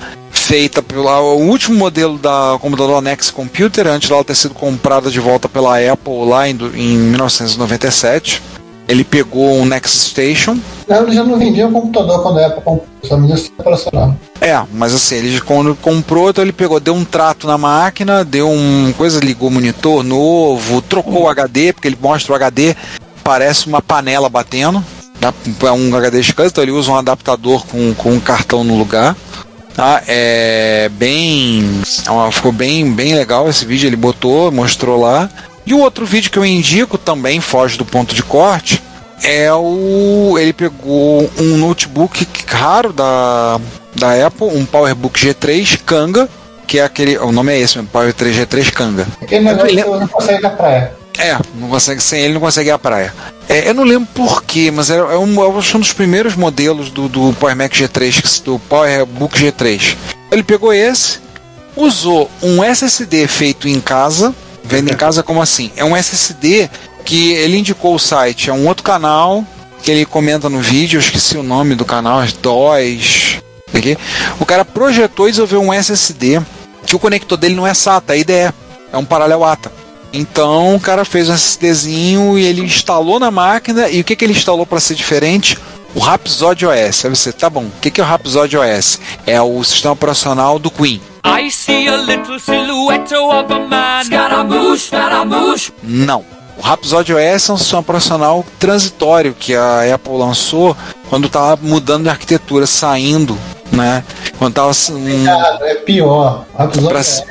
feita pelo o último modelo da computadora Next Computer, antes dela ter sido comprada de volta pela Apple lá em, em 1997. Ele pegou um Nexus Station. Não, ele já não vendia o computador quando a Apple comprou, só vendia operacional. É, mas assim, ele quando comprou, então ele pegou, deu um trato na máquina, deu um coisa, ligou o monitor novo, trocou o HD, porque ele mostra o HD, parece uma panela batendo. É um HD gigante, então ele usa um adaptador com, com um cartão no lugar. Tá? É bem. É ficou bem, bem legal esse vídeo, ele botou, mostrou lá. E o outro vídeo que eu indico também foge do ponto de corte. É o. Ele pegou um notebook raro da, da Apple, um PowerBook G3 Kanga, que é aquele. O nome é esse mesmo, Power 3 G3 Kanga. Aquele negócio que não consegue ir à praia. É, não consegue, sem ele não consegue ir à praia. É, eu não lembro porquê, mas é, é, um, é um dos primeiros modelos do, do Power Mac G3, do PowerBook G3. Ele pegou esse, usou um SSD feito em casa, vendo em casa como assim? É um SSD que ele indicou o site, é um outro canal que ele comenta no vídeo, eu esqueci o nome do canal, é DOS. Aqui. O cara projetou e desenvolveu um SSD que o conector dele não é SATA, é IDE, é um paralelo ATA. Então o cara fez um SSDzinho e ele instalou na máquina. E o que, que ele instalou para ser diferente? O Rhapsody OS. Aí você, tá bom, o que, que é o Rhapsody OS? É o sistema operacional do Queen. I see a little silhouette of a man. Scaramouche, Scaramouche. Não. O Rhapsody OS é um sistema operacional transitório que a Apple lançou quando estava mudando de arquitetura, saindo, né? Quando estava. Um... É pior. Rhapsody pra... OS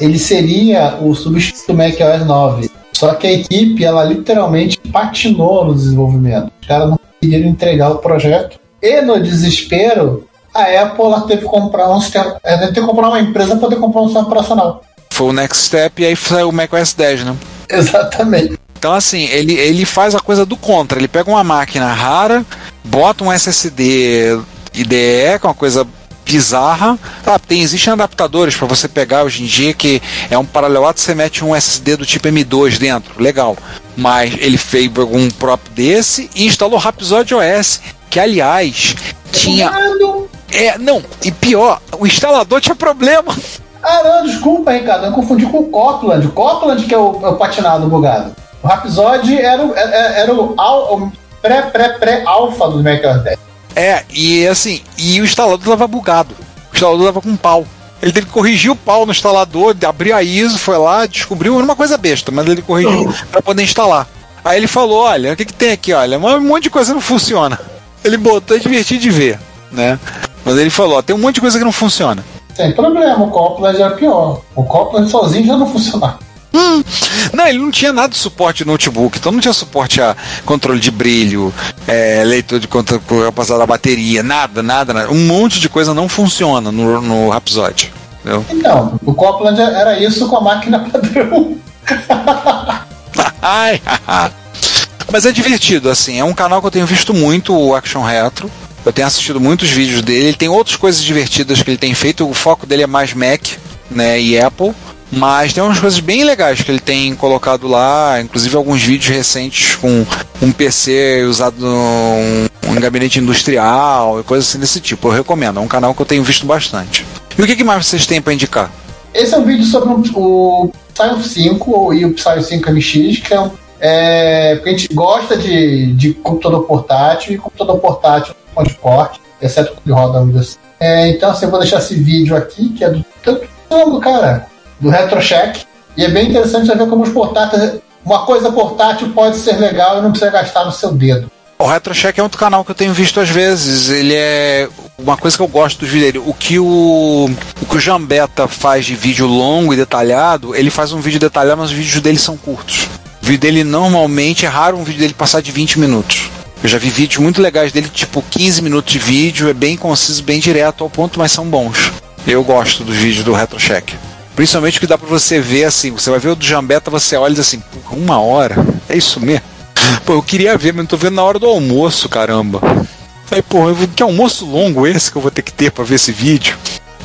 ele seria o substituto do macOS 9. Só que a equipe, ela literalmente patinou no desenvolvimento. Os caras não conseguiram entregar o projeto. E no desespero, a Apple ela teve que comprar um sistema. Ela teve que comprar uma empresa para poder comprar um sistema operacional. Foi o Next Step e aí saiu o macOS 10, né? Exatamente. Então, assim, ele, ele faz a coisa do contra. Ele pega uma máquina rara, bota um SSD IDE, que é uma coisa bizarra. Ah, tem, existem adaptadores para você pegar hoje em dia que é um paralelato, você mete um SSD do tipo M2 dentro, legal. Mas ele fez um próprio desse e instalou Rhapsody OS, que aliás tinha. É, não, e pior, o instalador tinha problema. Ah, não, desculpa, Ricardo, eu confundi com o Copland. O Copland que é o, é o patinado bugado. O Rhapsody era, o, era, é, era o pré-pré-pré-alfa do macOS 10. É, e assim, e o instalador tava bugado. O instalador tava com um pau. Ele teve que corrigir o pau no instalador, abriu a ISO, foi lá, descobriu uma coisa besta, mas ele corrigiu para poder instalar. Aí ele falou: Olha, o que, que tem aqui? Olha, um monte de coisa não funciona. Ele botou, é divertido de ver, né? Mas ele falou: ó, tem um monte de coisa que não funciona. Sem problema, o Copland era pior. O Copland sozinho já não funcionava. Não, ele não tinha nada de suporte de notebook, então não tinha suporte a controle de brilho, é, leitor de capacidade da bateria, nada, nada, nada. Um monte de coisa não funciona no, no Rhapsody. Entendeu? Então, o Copland era isso com a máquina padrão. Ai, Mas é divertido, assim. É um canal que eu tenho visto muito, o Action Retro. Eu tenho assistido muitos vídeos dele. Ele tem outras coisas divertidas que ele tem feito. O foco dele é mais Mac né, e Apple. Mas tem umas coisas bem legais que ele tem colocado lá, inclusive alguns vídeos recentes com um PC usado num um gabinete industrial e coisas assim desse tipo. Eu recomendo, é um canal que eu tenho visto bastante. E o que, que mais vocês têm para indicar? Esse é um vídeo sobre o Psy 5 e o Psy 5 MX, que é um. É, porque a gente gosta de, de computador portátil e computador portátil com de porte, exceto que roda Windows. É, então, assim, eu vou deixar esse vídeo aqui, que é do, do cara, do RetroCheck. E é bem interessante ver como os portáteis. Uma coisa portátil pode ser legal e não precisa gastar no seu dedo. O RetroCheck é outro canal que eu tenho visto às vezes. Ele é uma coisa que eu gosto dos vídeos dele. O que o, o que o Jambeta faz de vídeo longo e detalhado, ele faz um vídeo detalhado, mas os vídeos dele são curtos. O vídeo dele normalmente é raro um vídeo dele passar de 20 minutos. Eu já vi vídeos muito legais dele, tipo 15 minutos de vídeo, é bem conciso, bem direto ao ponto, mas são bons. Eu gosto dos vídeos do RetroCheck. Principalmente que dá pra você ver assim, você vai ver o do Jambeta, você olha e diz assim, uma hora? É isso mesmo? Pô, eu queria ver, mas não tô vendo na hora do almoço, caramba. Aí, pô, que almoço longo esse que eu vou ter que ter pra ver esse vídeo?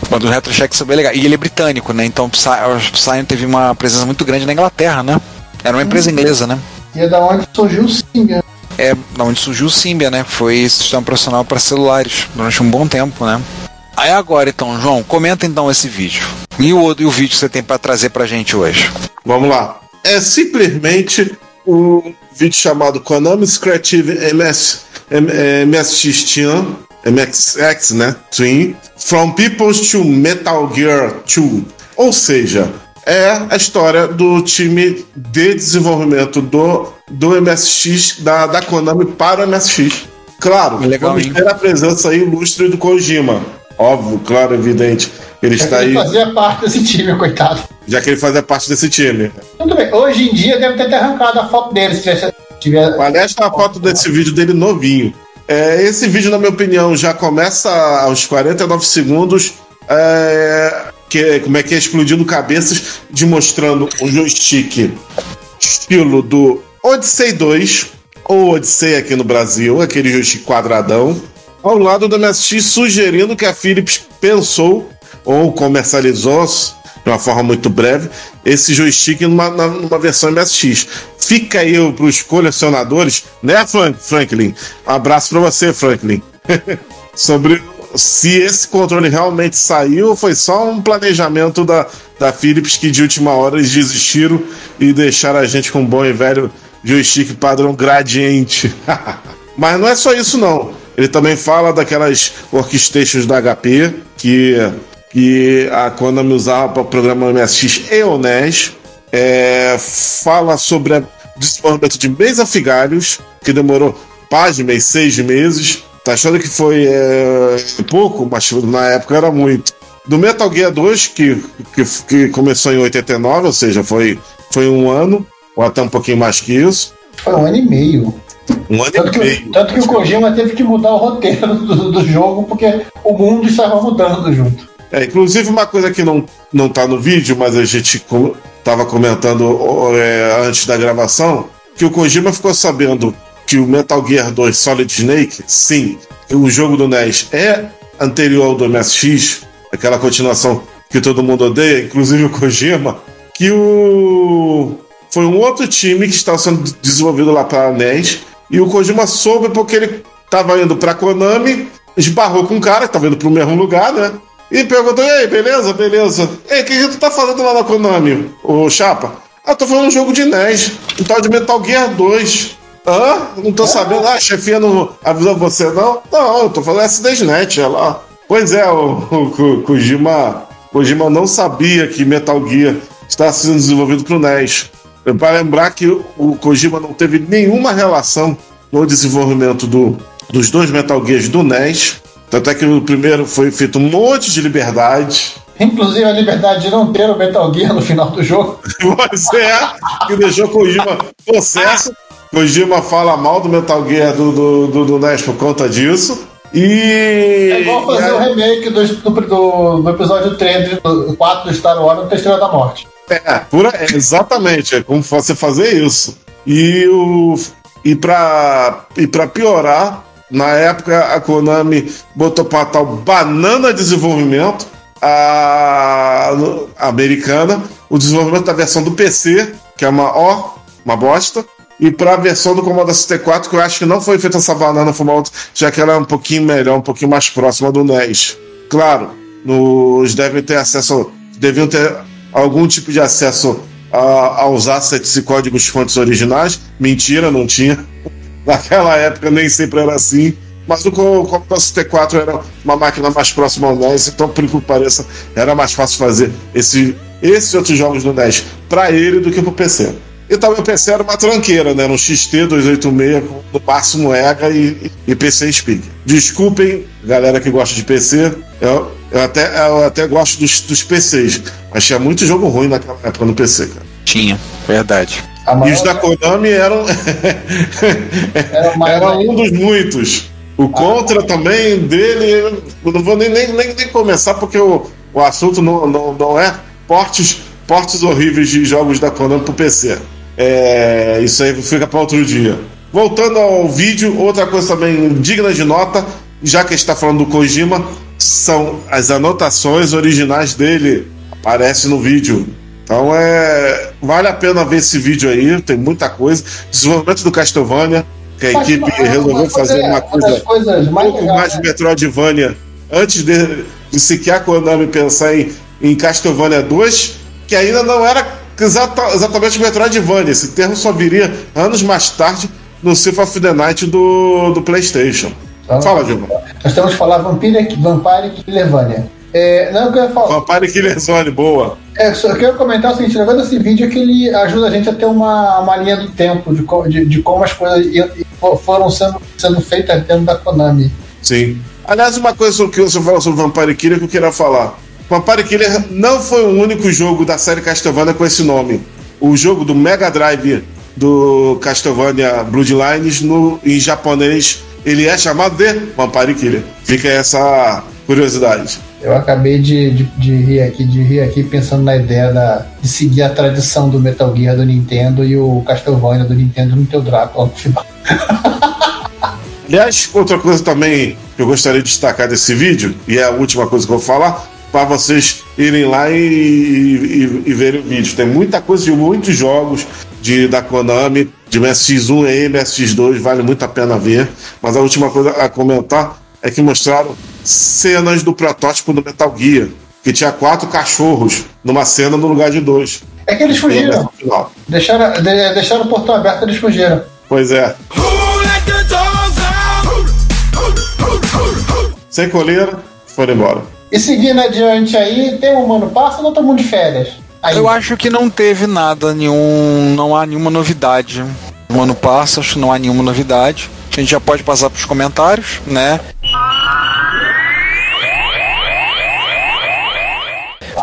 Mas o RetroCheck são bem legal. E ele é britânico, né? Então o Psy teve uma presença muito grande na Inglaterra, né? Era uma empresa inglesa, né? E é da onde surgiu o Symbian. É da onde surgiu o Symbian, né? Foi sistema profissional para celulares durante um bom tempo, né? Aí agora então, João, comenta então esse vídeo. E o, e o vídeo que você tem para trazer pra gente hoje? Vamos lá. É simplesmente um vídeo chamado Konami's Creative MS, MSX Team, MXX, né? Twin, From Peoples to Metal Gear 2. Ou seja, é a história do time de desenvolvimento do, do MSX, da, da Konami para o MSX. Claro, Legal, vamos hein? ter a presença ilustre do Kojima. Óbvio, claro, evidente. Ele está Ele aí, fazia parte desse time, coitado. já que ele fazia parte desse time. Tudo bem, hoje em dia deve ter arrancado a foto dele se tivesse. tiver- Aliás, tá a foto desse vídeo dele novinho. É, esse vídeo, na minha opinião, já começa aos 49 segundos. é, que, como é que é explodindo cabeças, demonstrando um joystick estilo do Odyssey 2, ou Odyssey aqui no Brasil, aquele joystick quadradão, ao lado do MSX, sugerindo que a Philips pensou ou comercializou de uma forma muito breve esse joystick numa, numa versão MSX. Fica aí para os colecionadores, né, Frank- Franklin? Abraço para você, Franklin. Sobre se esse controle realmente saiu ou foi só um planejamento da, da Philips que de última hora eles desistiram e deixaram a gente com um bom e velho joystick padrão gradiente. Mas não é só isso, não. Ele também fala daquelas workstations da HP que, que a Konami usava para o programa MSX e o NES. É, fala sobre o desenvolvimento de Mesa Figalhos, que demorou pasmem, seis meses. Tá achando que foi é, pouco, mas na época era muito. Do Metal Gear 2, que, que, que começou em 89, ou seja, foi, foi um ano, ou até um pouquinho mais que isso. Foi um ano e meio. Um ano Tanto e que, meio. tanto que o Kojima teve que mudar o roteiro do, do jogo porque o mundo estava mudando junto. É, inclusive, uma coisa que não, não tá no vídeo, mas a gente com, tava comentando é, antes da gravação, que o Kojima ficou sabendo que o Metal Gear 2 Solid Snake, sim, o jogo do NES é anterior ao do MSX, aquela continuação que todo mundo odeia, inclusive o Kojima, que o foi um outro time que estava sendo desenvolvido lá para a NES, e o Kojima soube porque ele estava indo para Konami, esbarrou com um cara que estava indo para o mesmo lugar, né? E perguntou: E aí, beleza? Beleza. Ei, o que, que tu tá fazendo lá na Konami, ô Chapa? Ah, tô fazendo um jogo de NES, um tal de Metal Gear 2. Hã? Não tô sabendo. Ah, a não avisou você, não? Não, eu tô falando SDSnet, olha lá. Pois é, o, o, o Kojima, Kojima não sabia que Metal Gear está sendo desenvolvido pro NES. Para lembrar que o Kojima não teve nenhuma relação no desenvolvimento do, dos dois Metal Gears do NES. Tanto é que o primeiro foi feito um monte de liberdade. Inclusive a liberdade de não ter o Metal Gear no final do jogo. Pois é, que deixou Kojima possesso. Kojima fala mal do Metal Gear do, do, do, do NES por conta disso. E. É igual fazer o aí- remake do, do, do- do episódio 3 do 4 do Star Wars no Estrela da Morte. É, pura, é, exatamente, é como você fazer isso. E, o, e, pra, e pra piorar, na época a Konami botou pra tal banana desenvolvimento, a, a americana, o desenvolvimento da versão do PC, que é uma ó, uma bosta, e pra versão do Commodore 64, que eu acho que não foi feita essa banana, foi uma outra, já que ela é um pouquinho melhor, um pouquinho mais próxima do NES. Claro, nos devem ter acesso, deviam ter algum tipo de acesso a- aos assets e códigos fontes originais. Mentira, não tinha. Naquela época nem sempre era assim. Mas o Co- Commodore 64 era uma máquina mais próxima ao NES, então, por incrível que pareça, era mais fácil fazer esse, esses outros jogos do NES para ele do que pro PC. E também o PC era uma tranqueira, né? Era um XT 286 com no máximo EGA e, e PC Speak. Desculpem, galera que gosta de PC, eu, eu até, eu até gosto dos, dos PCs, mas tinha muito jogo ruim naquela época no PC, cara. Tinha, verdade. A E os da Konami eram, Era era um dos muitos. O contra também dele, eu não vou nem, nem, nem, nem começar porque o, o assunto não, não, não é portes, portes horríveis de jogos da Konami pro PC. É, isso aí fica para outro dia. Voltando ao vídeo, outra coisa também digna de nota, já que a gente está falando do Kojima, são as anotações originais dele. Aparece no vídeo. Então é. Vale a pena ver esse vídeo aí, tem muita coisa. Desenvolvimento do Castlevania, que a Mas, equipe resolveu fazer é, uma das coisa coisas um mais pouco mais de né? Metroidvania antes de, de sequer a Konami pensar em, em Castlevania 2, que ainda não era exata- exatamente Metroidvania. Esse termo só viria anos mais tarde no Symphony of the Night do, do PlayStation. Então, Fala, Gilmar. Nós temos que falar Vampire, Vampire Killevania. É, não, eu queria falar. Vampire Killer Zone, boa. É, só eu quero comentar o seguinte: o negócio desse vídeo é que ele ajuda a gente a ter uma, uma linha do tempo de, co- de, de como as coisas foram sendo, sendo feitas dentro da Konami. Sim. Aliás, uma coisa que você falou sobre Vampire Killer que eu queria falar. Vampire Killer não foi o único jogo da série Castlevania com esse nome. O jogo do Mega Drive do Castlevania Bloodlines no, em japonês ele é chamado de Vampire Killer. Fica essa curiosidade. Eu acabei de, de, de rir aqui, de rir aqui pensando na ideia da, de seguir a tradição do Metal Gear do Nintendo e o Castlevania do Nintendo no teu Drácula no final. Aliás, outra coisa também que eu gostaria de destacar desse vídeo, e é a última coisa que eu vou falar, para vocês irem lá e, e- e verem o vídeo. Tem muita coisa de muitos jogos de, da Konami, de MSX1 e MSX2, vale muito a pena ver. Mas a última coisa a comentar é que mostraram cenas do protótipo do Metal Gear, que tinha quatro cachorros numa cena no lugar de dois. É que eles fugiram. No final. Deixaram, de- deixaram o portão aberto eles fugiram. Pois é. Sem coleira, foram embora. E seguindo adiante aí, tem um mano passa ou todo mundo de férias? Aí, Eu acho que não teve nada, nenhum. Não há nenhuma novidade. O ano passa, acho que não há nenhuma novidade. A gente já pode passar para os comentários, né?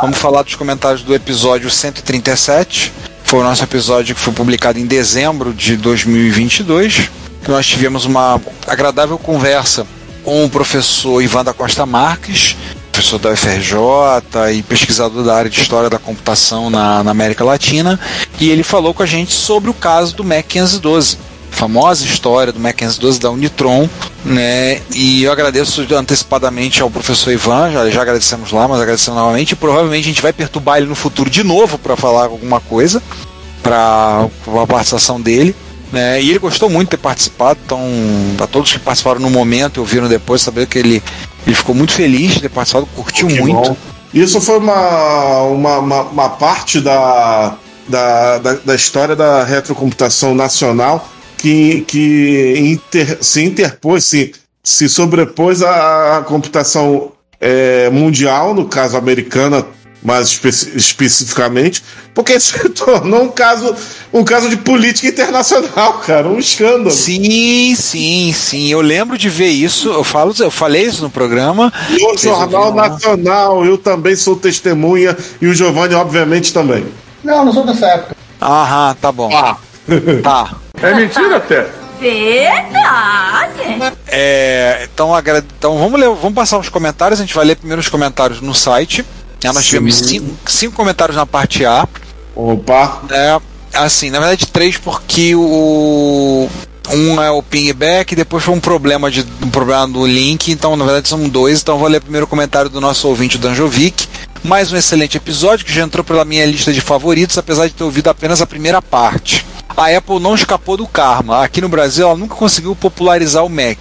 Vamos falar dos comentários do episódio 137. Foi o nosso episódio que foi publicado em dezembro de 2022. Que nós tivemos uma agradável conversa com o professor Ivan da Costa Marques, professor da UFRJ e pesquisador da área de História da Computação na, na América Latina. E ele falou com a gente sobre o caso do MEC 512 famosa história do Mac 512 da Unitron, né? E eu agradeço antecipadamente ao professor Ivan, já, já agradecemos lá, mas agradecemos novamente. E provavelmente a gente vai perturbar ele no futuro de novo para falar alguma coisa, para a participação dele. Né? E ele gostou muito de ter participado, então, a todos que participaram no momento e ouviram depois, saber que ele, ele ficou muito feliz de ter participado, curtiu Que muito. bom. Isso foi uma, uma, uma, uma parte da, da, da, da história da retrocomputação nacional que, que inter- se interpôs, se, se sobrepôs à, à computação é, mundial, no caso americana, mais espe- especificamente, porque se tornou um caso, um caso de política internacional, cara, um escândalo. Sim, sim, sim. Eu lembro de ver isso. Eu falo, eu falei isso no programa. No Jornal? Nacional, eu também sou testemunha, e o Giovanni, obviamente, também. Não, não sou dessa época. Aham, tá bom. Ah, Tá. É mentira até. Verdade. É, então, então vamos, ler, vamos passar os comentários. A gente vai ler primeiro os comentários no site. Já nós tivemos cinco, cinco comentários na parte A. opa, É, assim, na verdade, três porque o. Um é o pingback, depois foi um problema de um problema do link, então na verdade são dois. Então vou ler primeiro o comentário do nosso ouvinte o Danjovic. Mais um excelente episódio que já entrou pela minha lista de favoritos, apesar de ter ouvido apenas a primeira parte. A Apple não escapou do karma. Aqui no Brasil ela nunca conseguiu popularizar o Mac.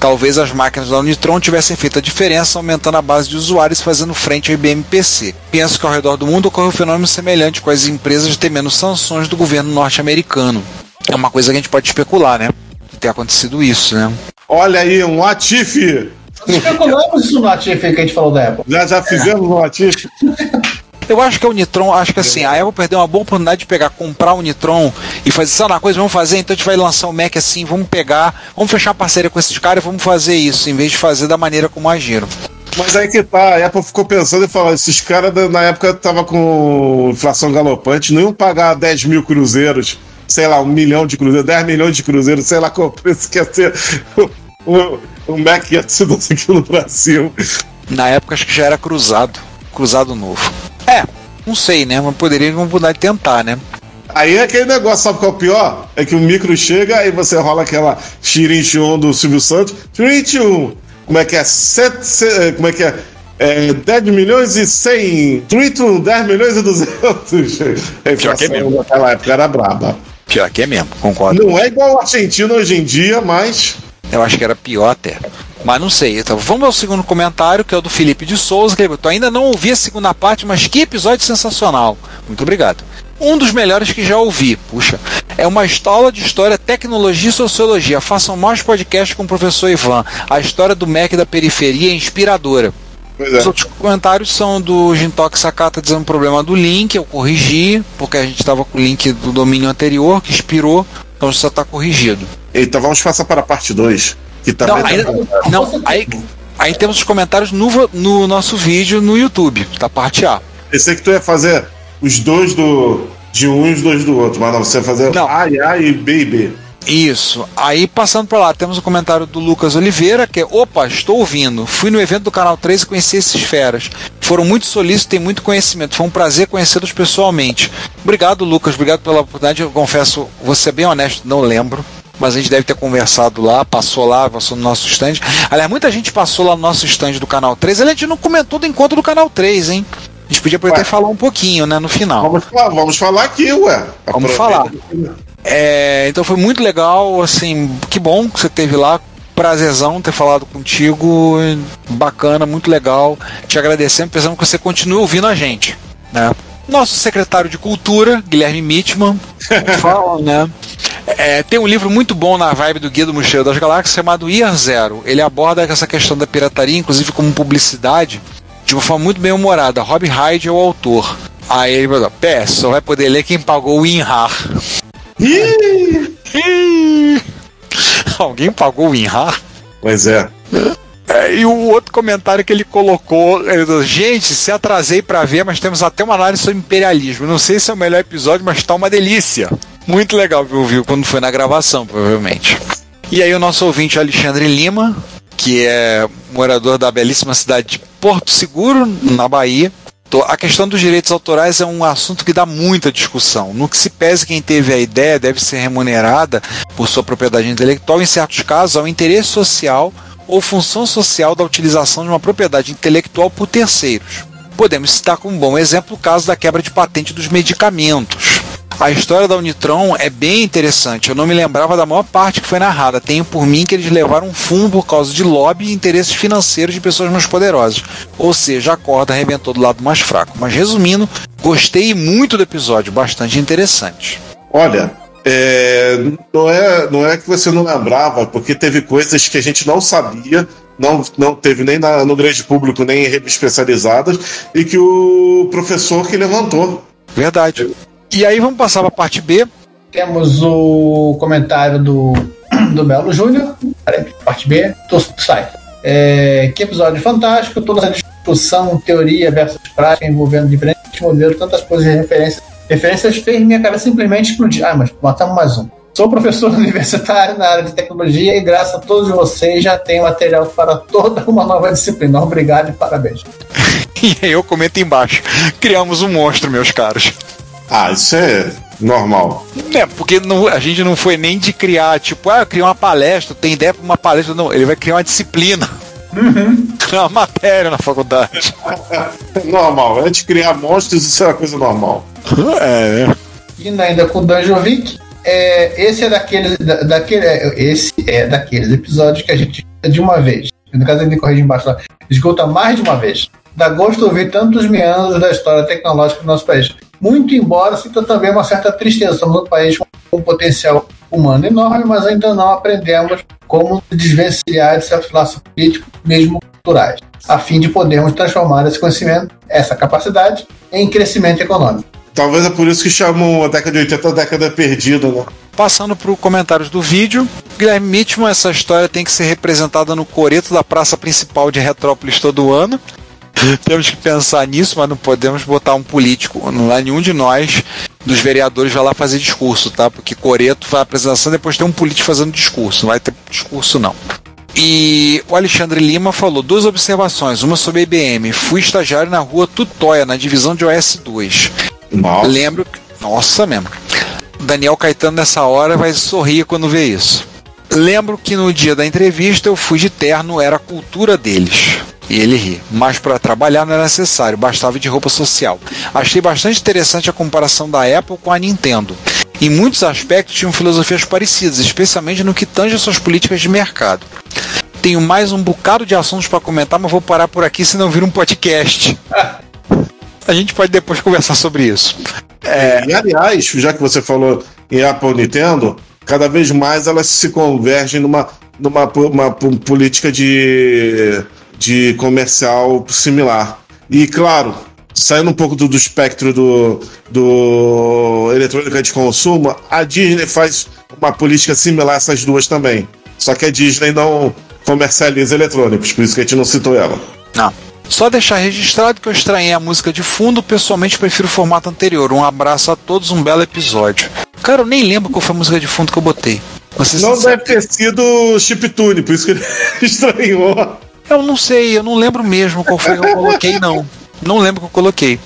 Talvez as máquinas da Unitron tivessem feito a diferença, aumentando a base de usuários e fazendo frente ao IBM PC. Penso que ao redor do mundo ocorre um fenômeno semelhante com as empresas temendo sanções do governo norte-americano. É uma coisa que a gente pode especular, né? Ter acontecido isso, né? olha aí, um Atife. Especulamos isso no ativo que a gente falou da Apple. Já, já fizemos um Atife. Eu acho que a Unitron, acho que assim, a Apple perdeu uma boa oportunidade de pegar, comprar a Unitron e fazer, sabe uma coisa, vamos fazer, então a gente vai lançar o Mac assim, vamos pegar, vamos fechar parceria com esses caras e vamos fazer isso, em vez de fazer da maneira como agiram. Mas aí que tá, a Apple ficou pensando e falou: esses caras na época tava com inflação galopante, não iam pagar 10 mil cruzeiros, sei lá, um milhão de cruzeiros, 10 milhões de cruzeiros, sei lá qual o preço que ia ser o, o Mac ia ser aqui no Brasil. Na época acho que já era cruzado, cruzado novo. É, não sei, né? Mas poderia oportunidade de tentar, né? Aí é aquele negócio, sabe qual é o pior? É que o micro chega, aí você rola aquela xirinchon do Silvio Santos. 31. Como é que é? Sete, se- como é que é? é 10 milhões e 100. 31, 10 milhões e 200. A Pior que é mesmo. naquela época era braba. Pior que é mesmo, concordo. Não é igual o argentino hoje em dia, mas. Eu acho que era pior até. Mas não sei. Então, vamos ao segundo comentário, que é o do Felipe de Souza, que ele botou, ainda não ouvi a segunda parte, mas que episódio sensacional. Muito obrigado. Um dos melhores que já ouvi. Puxa. É uma escola de história, tecnologia e sociologia. Façam mais podcast com o professor Ivan. A história do Mac da periferia é inspiradora. Pois Os é. outros comentários são do Gintok Sakata dizendo problema do link, eu corrigi, porque a gente estava com o link do domínio anterior, que expirou, então já está corrigido. Então vamos passar para a parte 2. Que Não, também ainda- tá- não, aí, aí temos os comentários no, no nosso vídeo no YouTube, da parte A. Pensei que tu ia fazer os dois do. De um e os dois do outro, mas não, você ia fazer Não. ai, ai e baby. Isso. Aí passando para lá, temos o comentário do Lucas Oliveira, que é: opa, estou ouvindo. Fui no evento do Canal 3 e conheci esses feras. Foram muito solícitos, têm muito conhecimento. Foi um prazer conhecê-los pessoalmente. Obrigado, Lucas. Obrigado pela oportunidade. Eu confesso, vou ser bem honesto, não lembro. Mas a gente deve ter conversado lá, passou lá, passou no nosso stand. Aliás, muita gente passou lá no nosso stand do Canal 3. Aliás, a gente não comentou do encontro do Canal 3, hein? A gente podia até falar um pouquinho, né, no final. Vamos falar, vamos falar aqui, ué. Vamos Aproveita. É, então foi muito legal, assim, que bom que você teve lá. Prazerzão ter falado contigo, bacana, muito legal. Te agradecendo, pensando que você continue ouvindo a gente, né? Nosso secretário de Cultura, Guilherme Mitman, fala, né? É, tem um livro muito bom na vibe do Guia do Mochileiro das Galáxias chamado Year Zero. Ele aborda essa questão da pirataria, inclusive como publicidade, de uma forma muito bem humorada. Rob Hyde é o autor. Aí ele falou: PS, só vai poder ler quem pagou o WinRAR. Ih! Alguém pagou o WinRAR? Pois é. É, e o outro comentário que ele colocou, ele falou, gente, se atrasei pra ver, mas temos até uma análise sobre imperialismo. Não sei se é o melhor episódio, mas tá uma delícia. Muito legal que ouviu quando foi na gravação, provavelmente. E aí o nosso ouvinte Alexandre Lima, que é morador da belíssima cidade de Porto Seguro, na Bahia. A questão dos direitos autorais é um assunto que dá muita discussão. No que se pese quem teve a ideia deve ser remunerada por sua propriedade intelectual, em certos casos, ao interesse social ou função social da utilização de uma propriedade intelectual por terceiros. Podemos citar como bom exemplo o caso da quebra de patente dos medicamentos. A história da Unitron é bem interessante. Eu não me lembrava da maior parte que foi narrada. Tenho por mim que eles levaram um fundo por causa de lobby e interesses financeiros de pessoas mais poderosas. Ou seja, a corda arrebentou do lado mais fraco. Mas resumindo, gostei muito do episódio, bastante interessante. Olha, é, não, é, não é que você não lembrava, porque teve coisas que a gente não sabia não, não teve nem na- no grande público, nem em redes especializadas, e que o professor que levantou. Verdade. E aí vamos passar pra parte B. Temos o comentário do, do Melo Júnior, parte B, do site. É, que episódio fantástico, toda essa discussão, teoria versus prática envolvendo diferentes modelos, tantas coisas e referências. Referências fez minha cabeça simplesmente explodir. Ah, mas matamos mais um. Sou professor universitário na área de tecnologia e graças a todos vocês já tenho material para toda uma nova disciplina. Obrigado e parabéns. E aí eu comento embaixo. Criamos um monstro, meus caros. Ah, isso é normal. É, porque não- a gente não foi nem de criar, tipo, ah, criar uma palestra, tem ideia pra uma palestra. Não, ele vai criar uma disciplina. Criar uma matéria na faculdade. É normal. Antes de criar monstros, isso é uma coisa normal. É, né? Indo ainda com o Danjovic, é, esse é daqueles, da, daquele, é, esse é daqueles episódios que a gente de uma vez. No caso ele corrige embaixo lá, escuta mais de uma vez. Dá gosto ouvir tantos meandros da história tecnológica do nosso país. Muito embora sinta também uma certa tristeza. Somos um país com um potencial humano enorme, mas ainda não aprendemos como desvencilhar de certos laços políticos, mesmo culturais, a fim de podermos transformar esse conhecimento, essa capacidade, em crescimento econômico. Talvez é por isso que chamam a década de 80 a década perdida, né? Passando para comentários do vídeo, Guilherme Mitchell, essa história tem que ser representada no coreto da praça principal de Retrópolis todo ano. Temos que pensar nisso, mas não podemos botar um político. Não há nenhum de nós, dos vereadores, vai lá fazer discurso, tá? Porque coreto vai apresentação depois tem um político fazendo discurso. Não vai ter discurso, não. E o Alexandre Lima falou duas observações. Uma sobre a IBM. Fui estagiário na rua Tutóia, na divisão de OS 2. Nossa. Lembro. que- Nossa mesmo. Daniel Caetano nessa hora vai sorrir quando vê isso. Lembro que no dia da entrevista eu fui de terno, era a cultura deles. E ele ri. Mas para trabalhar não era necessário, bastava de roupa social. Achei bastante interessante a comparação da Apple com a Nintendo. Em muitos aspectos tinham filosofias parecidas, especialmente no que tange às suas políticas de mercado. Tenho mais um bocado de assuntos para comentar, mas vou parar por aqui senão vira um podcast. A gente pode depois conversar sobre isso. E aliás, já que você falou em Apple e Nintendo, cada vez mais elas se convergem numa, numa uma po- política de, de comercial similar. E claro, saindo um pouco do, do espectro do, do eletrônica de consumo, a Disney faz uma política similar a essas duas também. Só que a Disney não comercializa eletrônicos, por isso que a gente não citou ela. Não. Só deixar registrado que eu estranhei a música de fundo, pessoalmente prefiro o formato anterior. Um abraço a todos, um belo episódio. Cara, eu nem lembro qual foi a música de fundo que eu botei. Ser Não deve ter sido chiptune, por isso que ele estranhou. Eu não sei, eu não lembro mesmo qual foi que eu coloquei, não. Não lembro o que eu coloquei.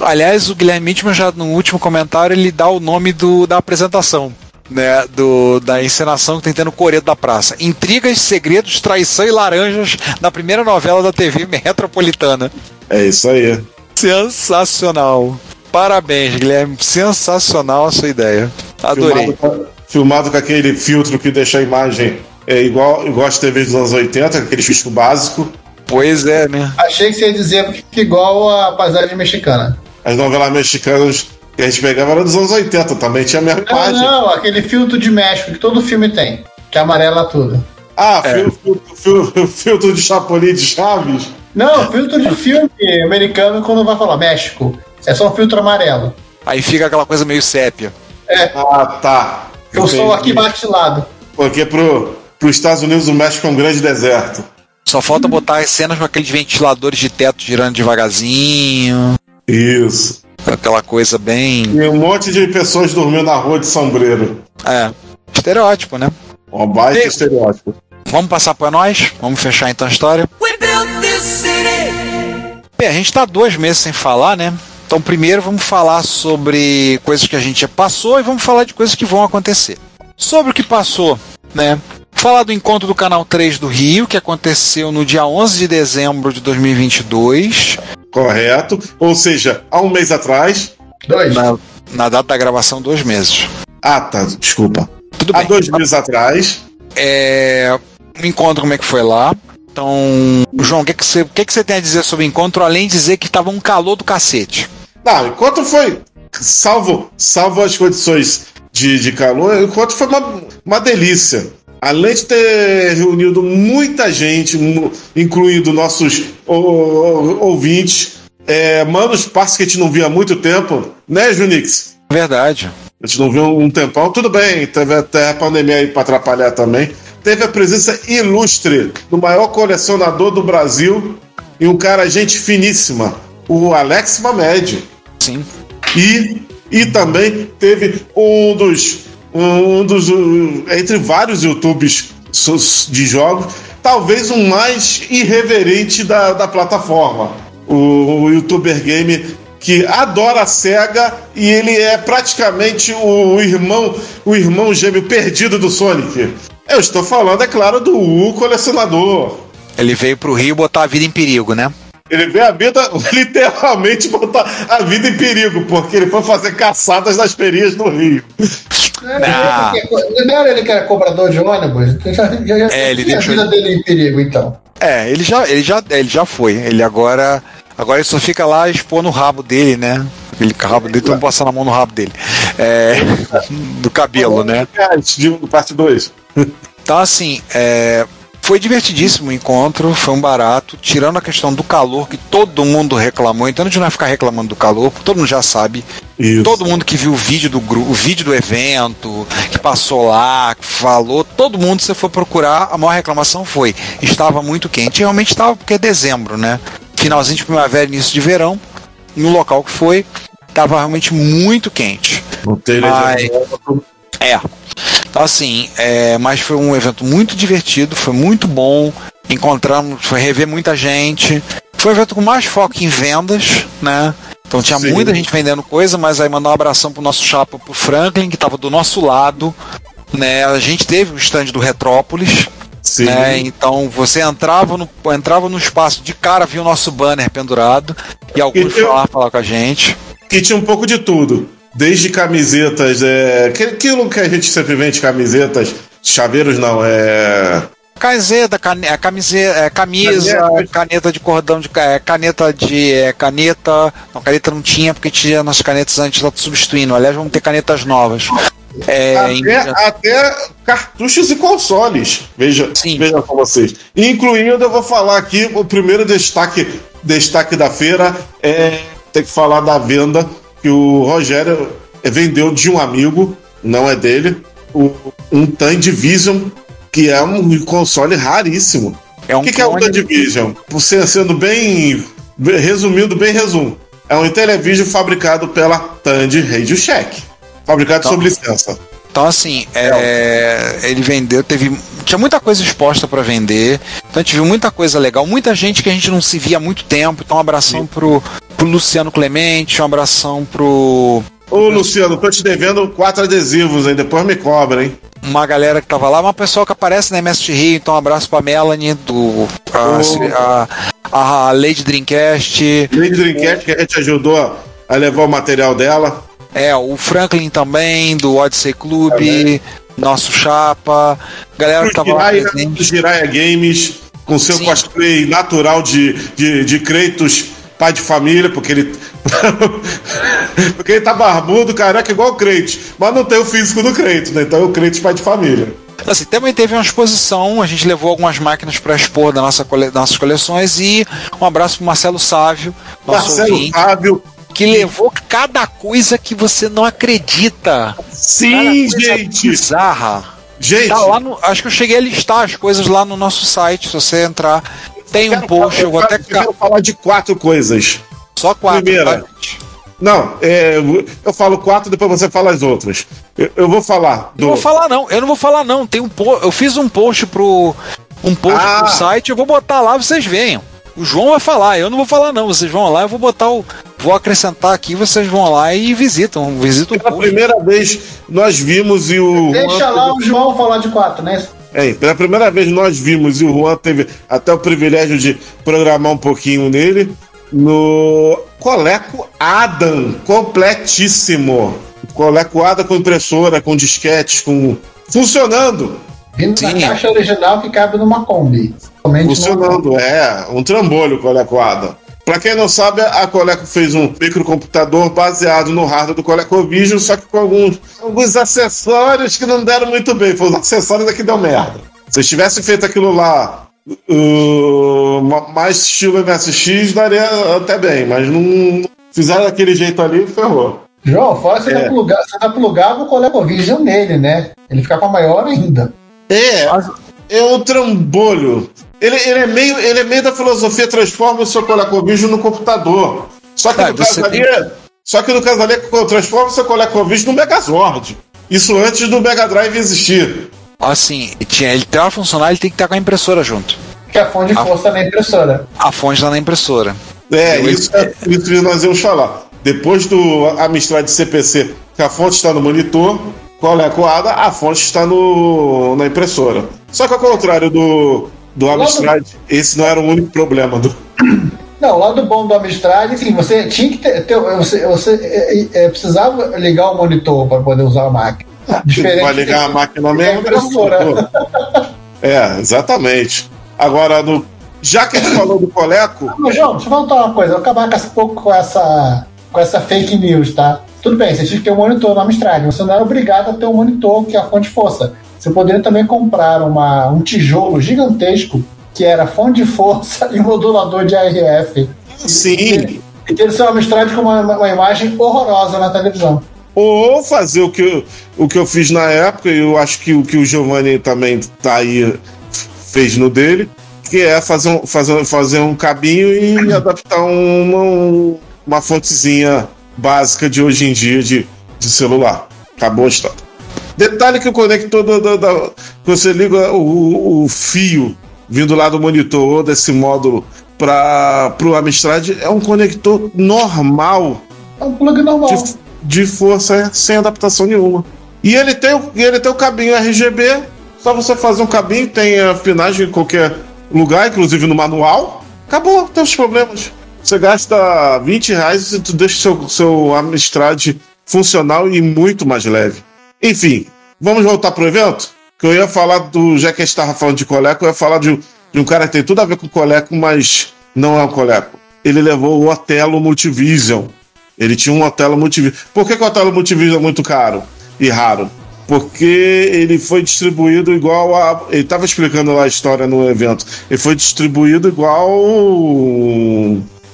Aliás, o Guilherme Mitchell já no último comentário ele dá o nome do, da apresentação. Né, do, da encenação que tem tendo Coreto da Praça. Intrigas, segredos, traição e laranjas da primeira novela da TV metropolitana. É isso aí. Sensacional. Parabéns, Guilherme. Sensacional a sua ideia. Adorei. Filmado, com- filmado com aquele filtro que deixa a imagem é, igual, igual as TVs dos anos 80, aquele filtro básico. Pois é, né? Achei que você ia dizer que igual a paisagem mexicana. As novelas mexicanas que a gente pegava eram dos anos 80, também tinha a mesma Não, imagem. não, aquele filtro de México que todo filme tem, que amarela tudo. Ah, É. filtro, filtro, filtro, de Chapolin de Chaves. Não, filtro de filme americano quando vai falar México. É só um filtro amarelo. Aí fica aquela coisa meio sépia. Ah, tá. Eu sou aqui batilado. Porque pro, pros Estados Unidos o México é um grande deserto. Só falta botar as cenas com aqueles ventiladores de teto girando devagarzinho. Isso. Aquela coisa bem. E um monte de pessoas dormindo na rua de sombreiro. É. Estereótipo, né? Um baita Ei. estereótipo. Vamos passar para nós? Vamos fechar então a história? Bem, a gente tá dois meses sem falar, né? Então, primeiro vamos falar sobre coisas que a gente já passou e vamos falar de coisas que vão acontecer. Sobre o que passou, né? Falar do encontro do Canal 3 do Rio, que aconteceu no dia 11 de dezembro de 2022, Correto. Ou seja, há um mês atrás. Dois. na, na data da gravação, dois meses. Ah, tá. Desculpa. Tudo Há bem. dois meses atrás. É, o encontro, como é que foi lá? Então, João, o que, que, você, o que, que você tem a dizer sobre o encontro, além de dizer que tava um calor do cacete? Não, enquanto foi. Salvo, salvo as condições de, de calor, enquanto foi uma, uma delícia. Além de ter reunido muita gente, incluindo nossos ouvintes, é, manos, parça que a gente não via há muito tempo, né, Junix? Verdade. A gente não viu um tempão, tudo bem, teve até a pandemia aí pra atrapalhar também. Teve a presença ilustre do maior colecionador do Brasil e um cara, gente finíssima, o Alex Mamed. Sim. E, e também teve um dos. Um dos. Entre vários YouTubes de jogos, talvez o mais irreverente da, da plataforma. O, o youtuber game que adora a SEGA e ele é praticamente o irmão, o irmão gêmeo perdido do Sonic. Eu estou falando, é claro, do U colecionador. Ele veio pro Rio botar a vida em perigo, né? Ele vê a vida, literalmente, botar a vida em perigo, porque ele foi fazer caçadas nas ferias do Rio. Não era ele que era cobrador de ônibus? Já, já, já É, ele deixou a vida dele em perigo, então. É, ele já, ele já, ele já foi. Ele agora, agora ele só fica lá expondo o rabo dele, né? Aquele rabo dele, todo mundo passando a mão no rabo dele. É, do cabelo, né? De parte 2. Então, assim, é, foi divertidíssimo o encontro, foi um barato, tirando a questão do calor, que todo mundo reclamou, então a gente não vai ficar reclamando do calor, porque todo mundo já sabe. Isso. Todo mundo que viu o vídeo do o vídeo do evento, que passou lá, que falou, todo mundo, se você for procurar, a maior reclamação foi: estava muito quente. E Realmente estava, porque é dezembro, né? Finalzinho de primavera, início de verão, no local que foi, estava realmente muito quente. Não tem Ai. É. Então, assim, é, mas foi um evento muito divertido, foi muito bom. Encontramos, foi rever muita gente. Foi um evento com mais foco em vendas, né? Então tinha Sim. muita gente vendendo coisa, mas aí mandar um abração pro nosso chapa, pro Franklin, que tava do nosso lado. Né? A gente teve o stand do Retrópolis. Sim. né? Então você entrava no, entrava no espaço de cara, via o nosso banner pendurado. E alguns E eu- falar com a gente. Que tinha um pouco de tudo. Desde camisetas, é, aquilo que a gente sempre vende, camisetas, chaveiros não, é. Camiseta, cane, é, camiseta, é, camisa, Caneta. caneta de cordão de é, caneta de é, caneta. Não, caneta não tinha porque tinha nas canetas antes lá substituindo. Aliás, vamos ter canetas novas. É, em- Até, até cartuchos e consoles. Veja, Sim. veja com vocês. Incluindo, eu vou falar aqui o primeiro destaque, destaque da feira é ter que falar da venda que o Rogério vendeu de um amigo, não é dele, um Tan Division, que é um console raríssimo. é um O que, que é o clone- Tan Division? Por ser sendo bem. Resumindo, bem resumo. É um Intellivision fabricado pela Tandy Radio Shack. Fabricado Então. sob licença. Então, assim, é, ele vendeu, teve. Tinha muita coisa exposta para vender. Então a gente viu muita coisa legal, muita gente que a gente não se via há muito tempo. Então, um abração pro, pro Luciano Clemente, um abração pro. Ô, Luciano, tô te devendo quatro adesivos, hein? Depois me cobra, hein? uma galera que tava lá, uma pessoa que aparece na MST Rio, então um abraço pra Melanie, do a, a, a Lady Dreamcast, Lady Dreamcast, que a gente ajudou a- levar o material dela. é, o Franklin também, do Odyssey Clube, nosso chapa, galera que tava lá Jiraiya, presente. do Jiraiya Games, com seu Sim. cosplay natural de, de, de Kratos, pai de família, porque ele. porque ele tá barbudo, careca, igual o Kratos. Mas não tem o físico do Kratos, né? Então é o Kratos, pai de família. Assim, também teve uma exposição, a gente levou algumas máquinas para expor da nossa cole, das nossas coleções e um abraço pro Marcelo Sávio, nosso Marcelo ouvinte, Fábio. que levou cada coisa que você não acredita. Sim, gente! Bizarra. Gente, Tá no, acho que eu cheguei a listar as coisas lá no nosso site. Se você entrar, tem um post. falar- Eu vou até eu quero falar de quatro coisas. só quatro. Primeira. tá? Não, é, eu falo quatro, depois você fala as outras. Eu, eu vou falar do. Não vou falar não. Eu não vou falar não. Tem um po eu fiz um post pro um post Ah. pro site. Eu vou botar lá. Vocês venham. O João vai falar. Eu não vou falar não. Vocês vão lá. Eu vou botar o vou acrescentar aqui. Vocês vão lá e visitam. Visitam o Pela post. primeira vez nós vimos e o. Deixa lá o João falar de quatro, né? É, pela primeira vez nós vimos e o Juan teve até o privilégio de programar um pouquinho nele no Coleco Adam, completíssimo. Coleco Adam com impressora, com disquetes, com funcionando, Vindo Sim. na caixa original que cabe numa Kombi. Funcionando, é, um trambolho o Coleco Adam. Pra quem não sabe, a Coleco fez um microcomputador baseado no hardware do ColecoVision, só que com alguns, alguns acessórios que não deram muito bem. Foi os acessórios é que deu merda. Se tivesse feito aquilo lá uh, ma- mais estilo MSX, daria até bem, mas não fizeram daquele jeito ali, ferrou. João, fora você É. plugava, você ainda plugava o ColecoVision nele, né? Ele ficava maior ainda. É, é um trambolho. Ele, ele, é meio, ele é meio da filosofia transforma o seu ColecoVision no computador. Só que, Ah, no caso ali, é- só que no caso ali, é transforma o seu ColecoVision no Megazord. Isso antes do Mega Drive existir. Assim, tinha, ele para funcionar, ele tem que estar com a impressora junto. Que é a fonte Ah. força na impressora. A fonte está na impressora. É, Eu- isso, isso que nós íamos falar. Depois do Amstrad CPC, que a fonte está no monitor, colecoada, a fonte está no, na impressora. Só que ao contrário do, do Amstrad, esse não era o único problema do, Não, o lado bom do Amstrad, assim, você tinha que ter. ter- você você é, é, precisava ligar o monitor para poder usar a máquina. Diferente Vai ligar a máquina mesmo. impressora. É, exatamente. Agora, no, já que a gente falou do Coleco, Mas, João, deixa eu voltar uma coisa. Eu vou acabar com essa, um pouco com essa, com essa fake news, tá? Tudo bem, você tinha que ter um monitor no Amstrad. Você não era obrigado a ter um monitor que a fonte de força. Você poderia também comprar uma, um tijolo gigantesco que era fonte de força e modulador de ARF. sim. E ter o seu Amstrad com uma, uma imagem horrorosa na televisão. Ou fazer o que, eu, o que eu fiz na época, e eu acho que o que o Giovanni também tá aí, fez no dele, que é fazer um, fazer, fazer um cabinho e adaptar uma, uma fontezinha básica de hoje em dia de, de celular. Acabou a história. Detalhe que o conector da, da, da- que você liga o, o fio vindo lá do monitor ou desse módulo para o Amstrad é um conector normal É um plug normal. de, de força sem adaptação nenhuma. E ele tem, o- ele tem o cabinho RGB, só você fazer um cabinho, tem a afinagem em qualquer lugar, inclusive no manual. Acabou, tem os problemas. Você gasta 20 reais e tu deixa seu, seu Amstrad funcional e muito mais leve. Enfim, vamos voltar pro evento? Que eu ia falar do. Já que a gente estava falando de Coleco, eu ia falar de, um- de um cara que tem tudo a ver com Coleco, mas não é um Coleco. Ele levou o Otelo Multivision. Ele tinha um Otelo Multivision. Por que, que o Otelo Multivision é muito caro e raro? Porque ele foi distribuído igual a. Ele estava explicando lá a história no evento. Ele foi distribuído igual.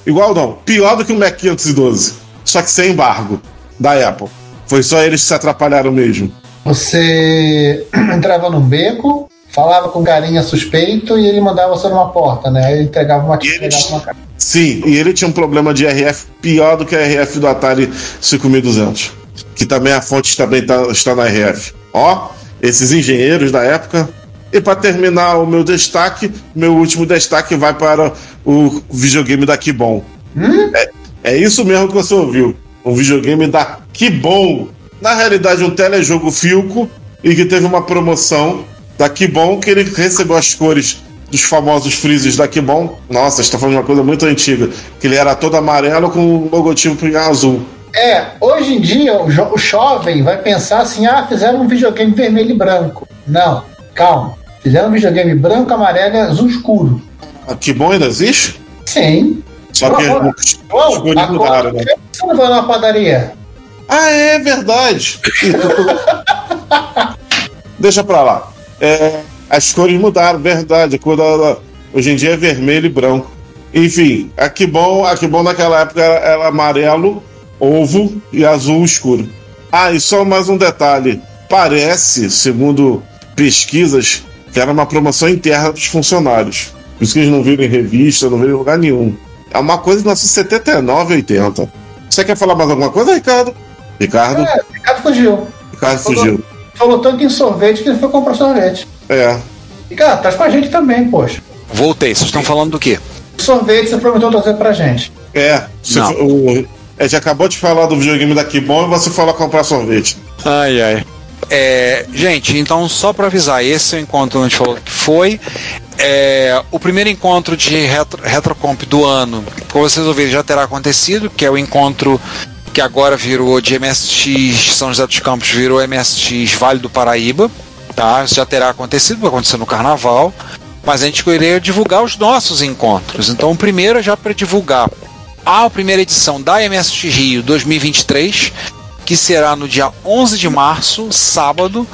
Igual não. Pior do que o Mac 512. Só que sem embargo da Apple. Foi só eles que se atrapalharam mesmo. Você entrava num beco, falava com um carinha suspeito e ele mandava você numa porta, né? Aí ele entregava uma, E ele- entregava uma. Sim, e ele tinha um problema de RF pior do que a RF do Atari 5200. Que também a fonte também tá- está na RF. Ó, esses engenheiros da época. E para terminar o meu destaque, meu último destaque vai para o videogame da Kibon. É, é isso mesmo que você ouviu. Um videogame da Kibon. Na realidade, um telejogo Filco e que teve uma promoção da Kibon que ele recebeu as cores dos famosos freezes da Kibon. Nossa, está falando de uma coisa muito antiga. Que ele era todo amarelo com o logotipo em azul. É, hoje em dia o, jo- o jovem vai pensar assim: ah, fizeram um videogame vermelho e branco. Não, calma. Fizeram um videogame branco, amarelo e azul escuro. A Kibon ainda existe? Sim. Só que cores agora, mudaram, né? Você não vai numa padaria? Ah, é verdade. Deixa pra lá. É, as cores mudaram, verdade. Hoje em dia é vermelho e branco. Enfim, a Kibon, a Kibon naquela época era, era amarelo, ovo e azul escuro. Ah, e só mais um detalhe. Parece, segundo pesquisas, que era uma promoção interna dos funcionários. Por isso que eles não viram em revista, não viram em lugar nenhum. É uma coisa de 1979, 80. Você quer falar mais alguma coisa, Ricardo? Ricardo? É, Ricardo fugiu. Ricardo fugiu. Falou tanto em sorvete que ele foi comprar sorvete. É. Ricardo, traz com a gente também, poxa. Voltei, vocês estão falando do quê? Sorvete você prometeu trazer pra gente. É. Você, Não. o, a gente acabou de falar do videogame da Kibon e você falou comprar sorvete. Ai, ai. É, gente, então só para avisar, esse é o encontro onde a gente falou que foi. É, o primeiro encontro de retro, Retrocomp do ano, como vocês ouviram, já terá acontecido, que é o encontro que agora virou de MSX São José dos Campos, virou MSX Vale do Paraíba. Tá? Isso já terá acontecido, vai acontecer no carnaval. Mas a gente queria divulgar os nossos encontros. Então, o primeiro é já para divulgar a primeira edição da MSX Rio 2023, que será no dia 11 de março, sábado,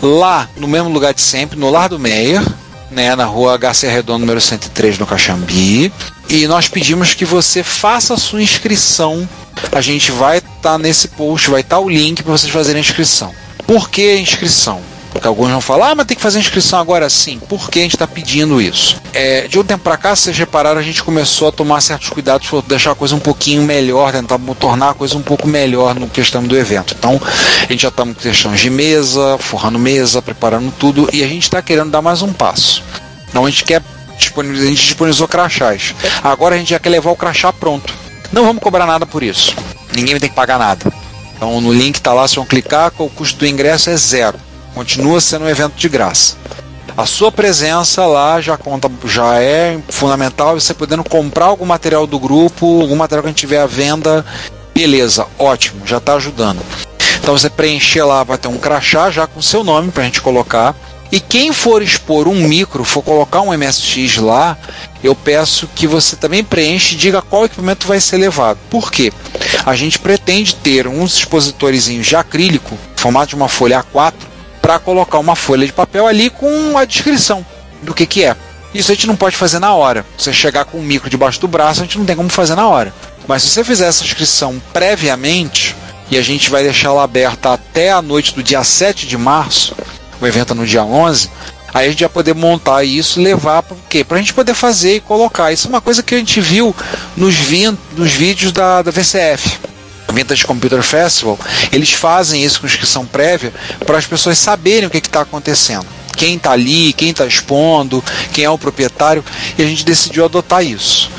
lá no mesmo lugar de sempre, no Lar do Meyer, né, na rua HC Redondo número 103 no Caxambi. E nós pedimos que você faça a sua inscrição. A gente vai estar tá nesse post, vai estar tá o link para vocês fazerem a inscrição. Por que inscrição? Porque alguns vão falar, ah, mas tem que fazer inscrição agora sim. Por que a gente está pedindo isso? É, de um tempo para cá, vocês repararam, a gente começou a tomar certos cuidados para deixar a coisa um pouquinho melhor, tentar tornar a coisa um pouco melhor no questão do evento. Então, a gente já está com questões de mesa, forrando mesa, preparando tudo, e a gente está querendo dar mais um passo. Não, a gente quer disponibilizar, a gente disponibilizou crachás. Agora a gente já quer levar o crachá pronto. Não vamos cobrar nada por isso. Ninguém ter que pagar nada. Então no link está lá, se vão clicar, o custo do ingresso é zero. Continua sendo um evento de graça. A sua presença lá já conta, já é fundamental. Você podendo comprar algum material do grupo, algum material que a gente tiver à venda, beleza, ótimo, já está ajudando. Então você preencher lá, vai ter um crachá já com seu nome para a gente colocar. E quem for expor um micro, for colocar um MSX lá, eu peço que você também preencha e diga qual equipamento vai ser levado. Por quê? A gente pretende ter uns expositores de acrílico, formato de uma folha A4, para colocar uma folha de papel ali com a descrição do que, que é. Isso a gente não pode fazer na hora. Você chegar com um micro debaixo do braço, a gente não tem como fazer na hora. Mas se você fizer essa inscrição previamente, e a gente vai deixar ela aberta até a noite do dia 7 de março, o evento no dia 11, aí a gente vai poder montar isso e levar para quê? Para a gente poder fazer e colocar. Isso é uma coisa que a gente viu nos, nos vídeos da, da VCF. Vintage Computer Festival, eles fazem isso com inscrição prévia para as pessoas saberem o que está acontecendo. Quem está ali, quem está expondo, quem é o proprietário, e a gente decidiu adotar isso.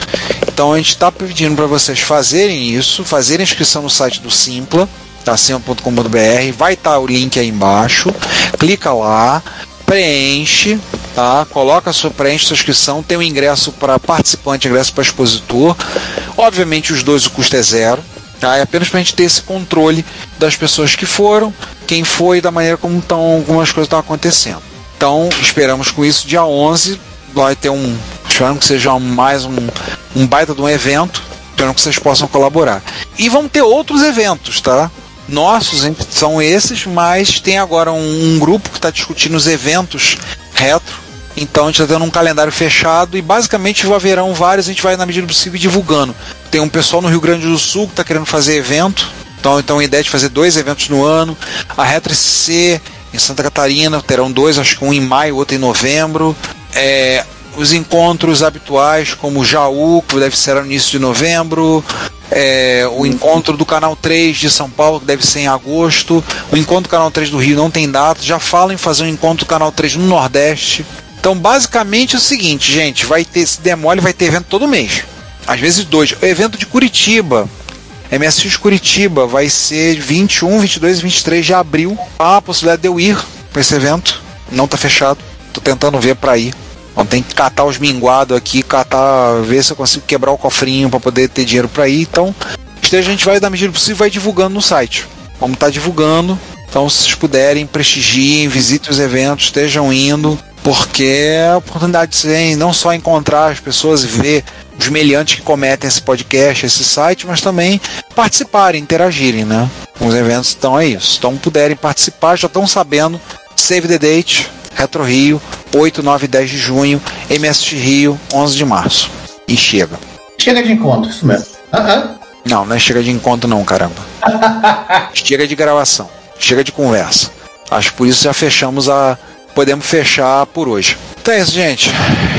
Então a gente está pedindo para vocês fazerem isso, fazerem inscrição no site do Simpla, tacima.com.br, vai estar tá o link aí embaixo, clica lá, preenche, tá? Coloca sua preenche sua inscrição, tem um ingresso para participante, ingresso para expositor. Obviamente os dois o custo é zero, Tá? É apenas para a gente ter esse controle das pessoas que foram, quem foi, da maneira como estão algumas coisas estão acontecendo. Então, esperamos com isso, dia 11, vai ter um. Esperamos que seja mais um, um baita de um evento. Esperamos que vocês possam colaborar. E vão ter outros eventos, tá? Nossos são esses, mas tem agora um, um grupo que está discutindo os eventos retro então a gente está tendo um calendário fechado e basicamente haverão vários, a gente vai na medida do possível divulgando. Tem um pessoal no Rio Grande do Sul que está querendo fazer evento, então, então a ideia é de fazer dois eventos no ano. A Retro SC em Santa Catarina terão dois, acho que um em maio, outro em novembro. É, os encontros habituais, como o Jaú, que deve ser no início de novembro, é, o encontro do Canal 3 de São Paulo, que deve ser em agosto, o encontro do Canal 3 do Rio não tem data, já falam em fazer um encontro do Canal 3 no Nordeste. Então, basicamente é o seguinte, gente, vai ter esse demole, vai ter evento todo mês. Às vezes dois. O evento de Curitiba, MSX Curitiba, vai ser 21, 22 e 23 de abril. Há a possibilidade de eu ir para esse evento. Não está fechado. Tô tentando ver para ir. Então, tem que catar os minguados aqui, catar, ver se eu consigo quebrar o cofrinho para poder ter dinheiro para ir. Então, esteja a gente vai, da medida possível, vai divulgando no site. Vamos estar tá divulgando. Então, se vocês puderem, prestigiem, visitem os eventos, estejam indo porque é a oportunidade de não só encontrar as pessoas e ver os meliantes que cometem esse podcast, esse site, mas também participarem, interagirem, né? Com os eventos, então é isso. Então, puderem participar, já estão sabendo. Save the date, Retro Rio, 8, 9 e 10 de junho, MSX Rio, 11 de março. E chega. Chega de encontro, isso mesmo. Uh -huh. Não, não é chega de encontro, não, caramba. chega de gravação, chega de conversa. Acho que por isso já fechamos a podemos fechar por hoje. Então é isso, gente.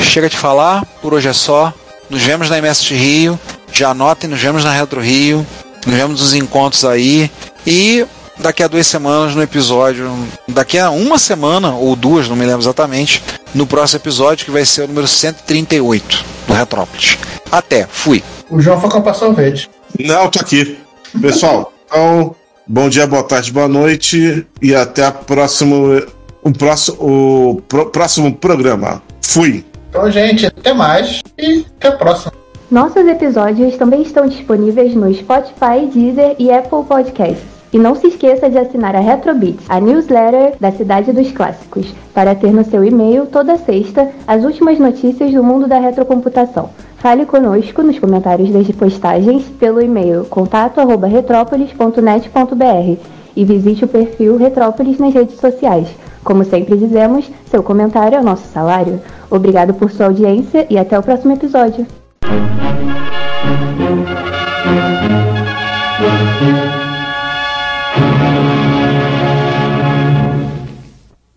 Chega de falar, por hoje é só. Nos vemos na MS Rio. Já anotem, nos vemos na Retro Rio. Nos vemos nos encontros aí. E daqui a duas semanas no episódio. Daqui a uma semana, ou duas, não me lembro exatamente. No próximo episódio, que vai ser o número 138 do Retrópolis. Até, fui. O João foi com a verde. Não, tô aqui. Pessoal, então, bom dia, boa tarde, boa noite. E até a próxima o próximo, o pro, próximo programa. Fui. Então, gente, até mais e até a próxima. Nossos episódios também estão disponíveis no Spotify, Deezer e Apple Podcasts. E não se esqueça de assinar a Retrobits, a newsletter da Cidade dos Clássicos, para ter no seu e-mail toda sexta as últimas notícias do mundo da retrocomputação. Fale conosco nos comentários das postagens pelo e-mail contato@retrópolis.net.br e visite o perfil Retrópolis nas redes sociais. Como sempre dizemos, seu comentário é o nosso salário. Obrigado por sua audiência e até o próximo episódio.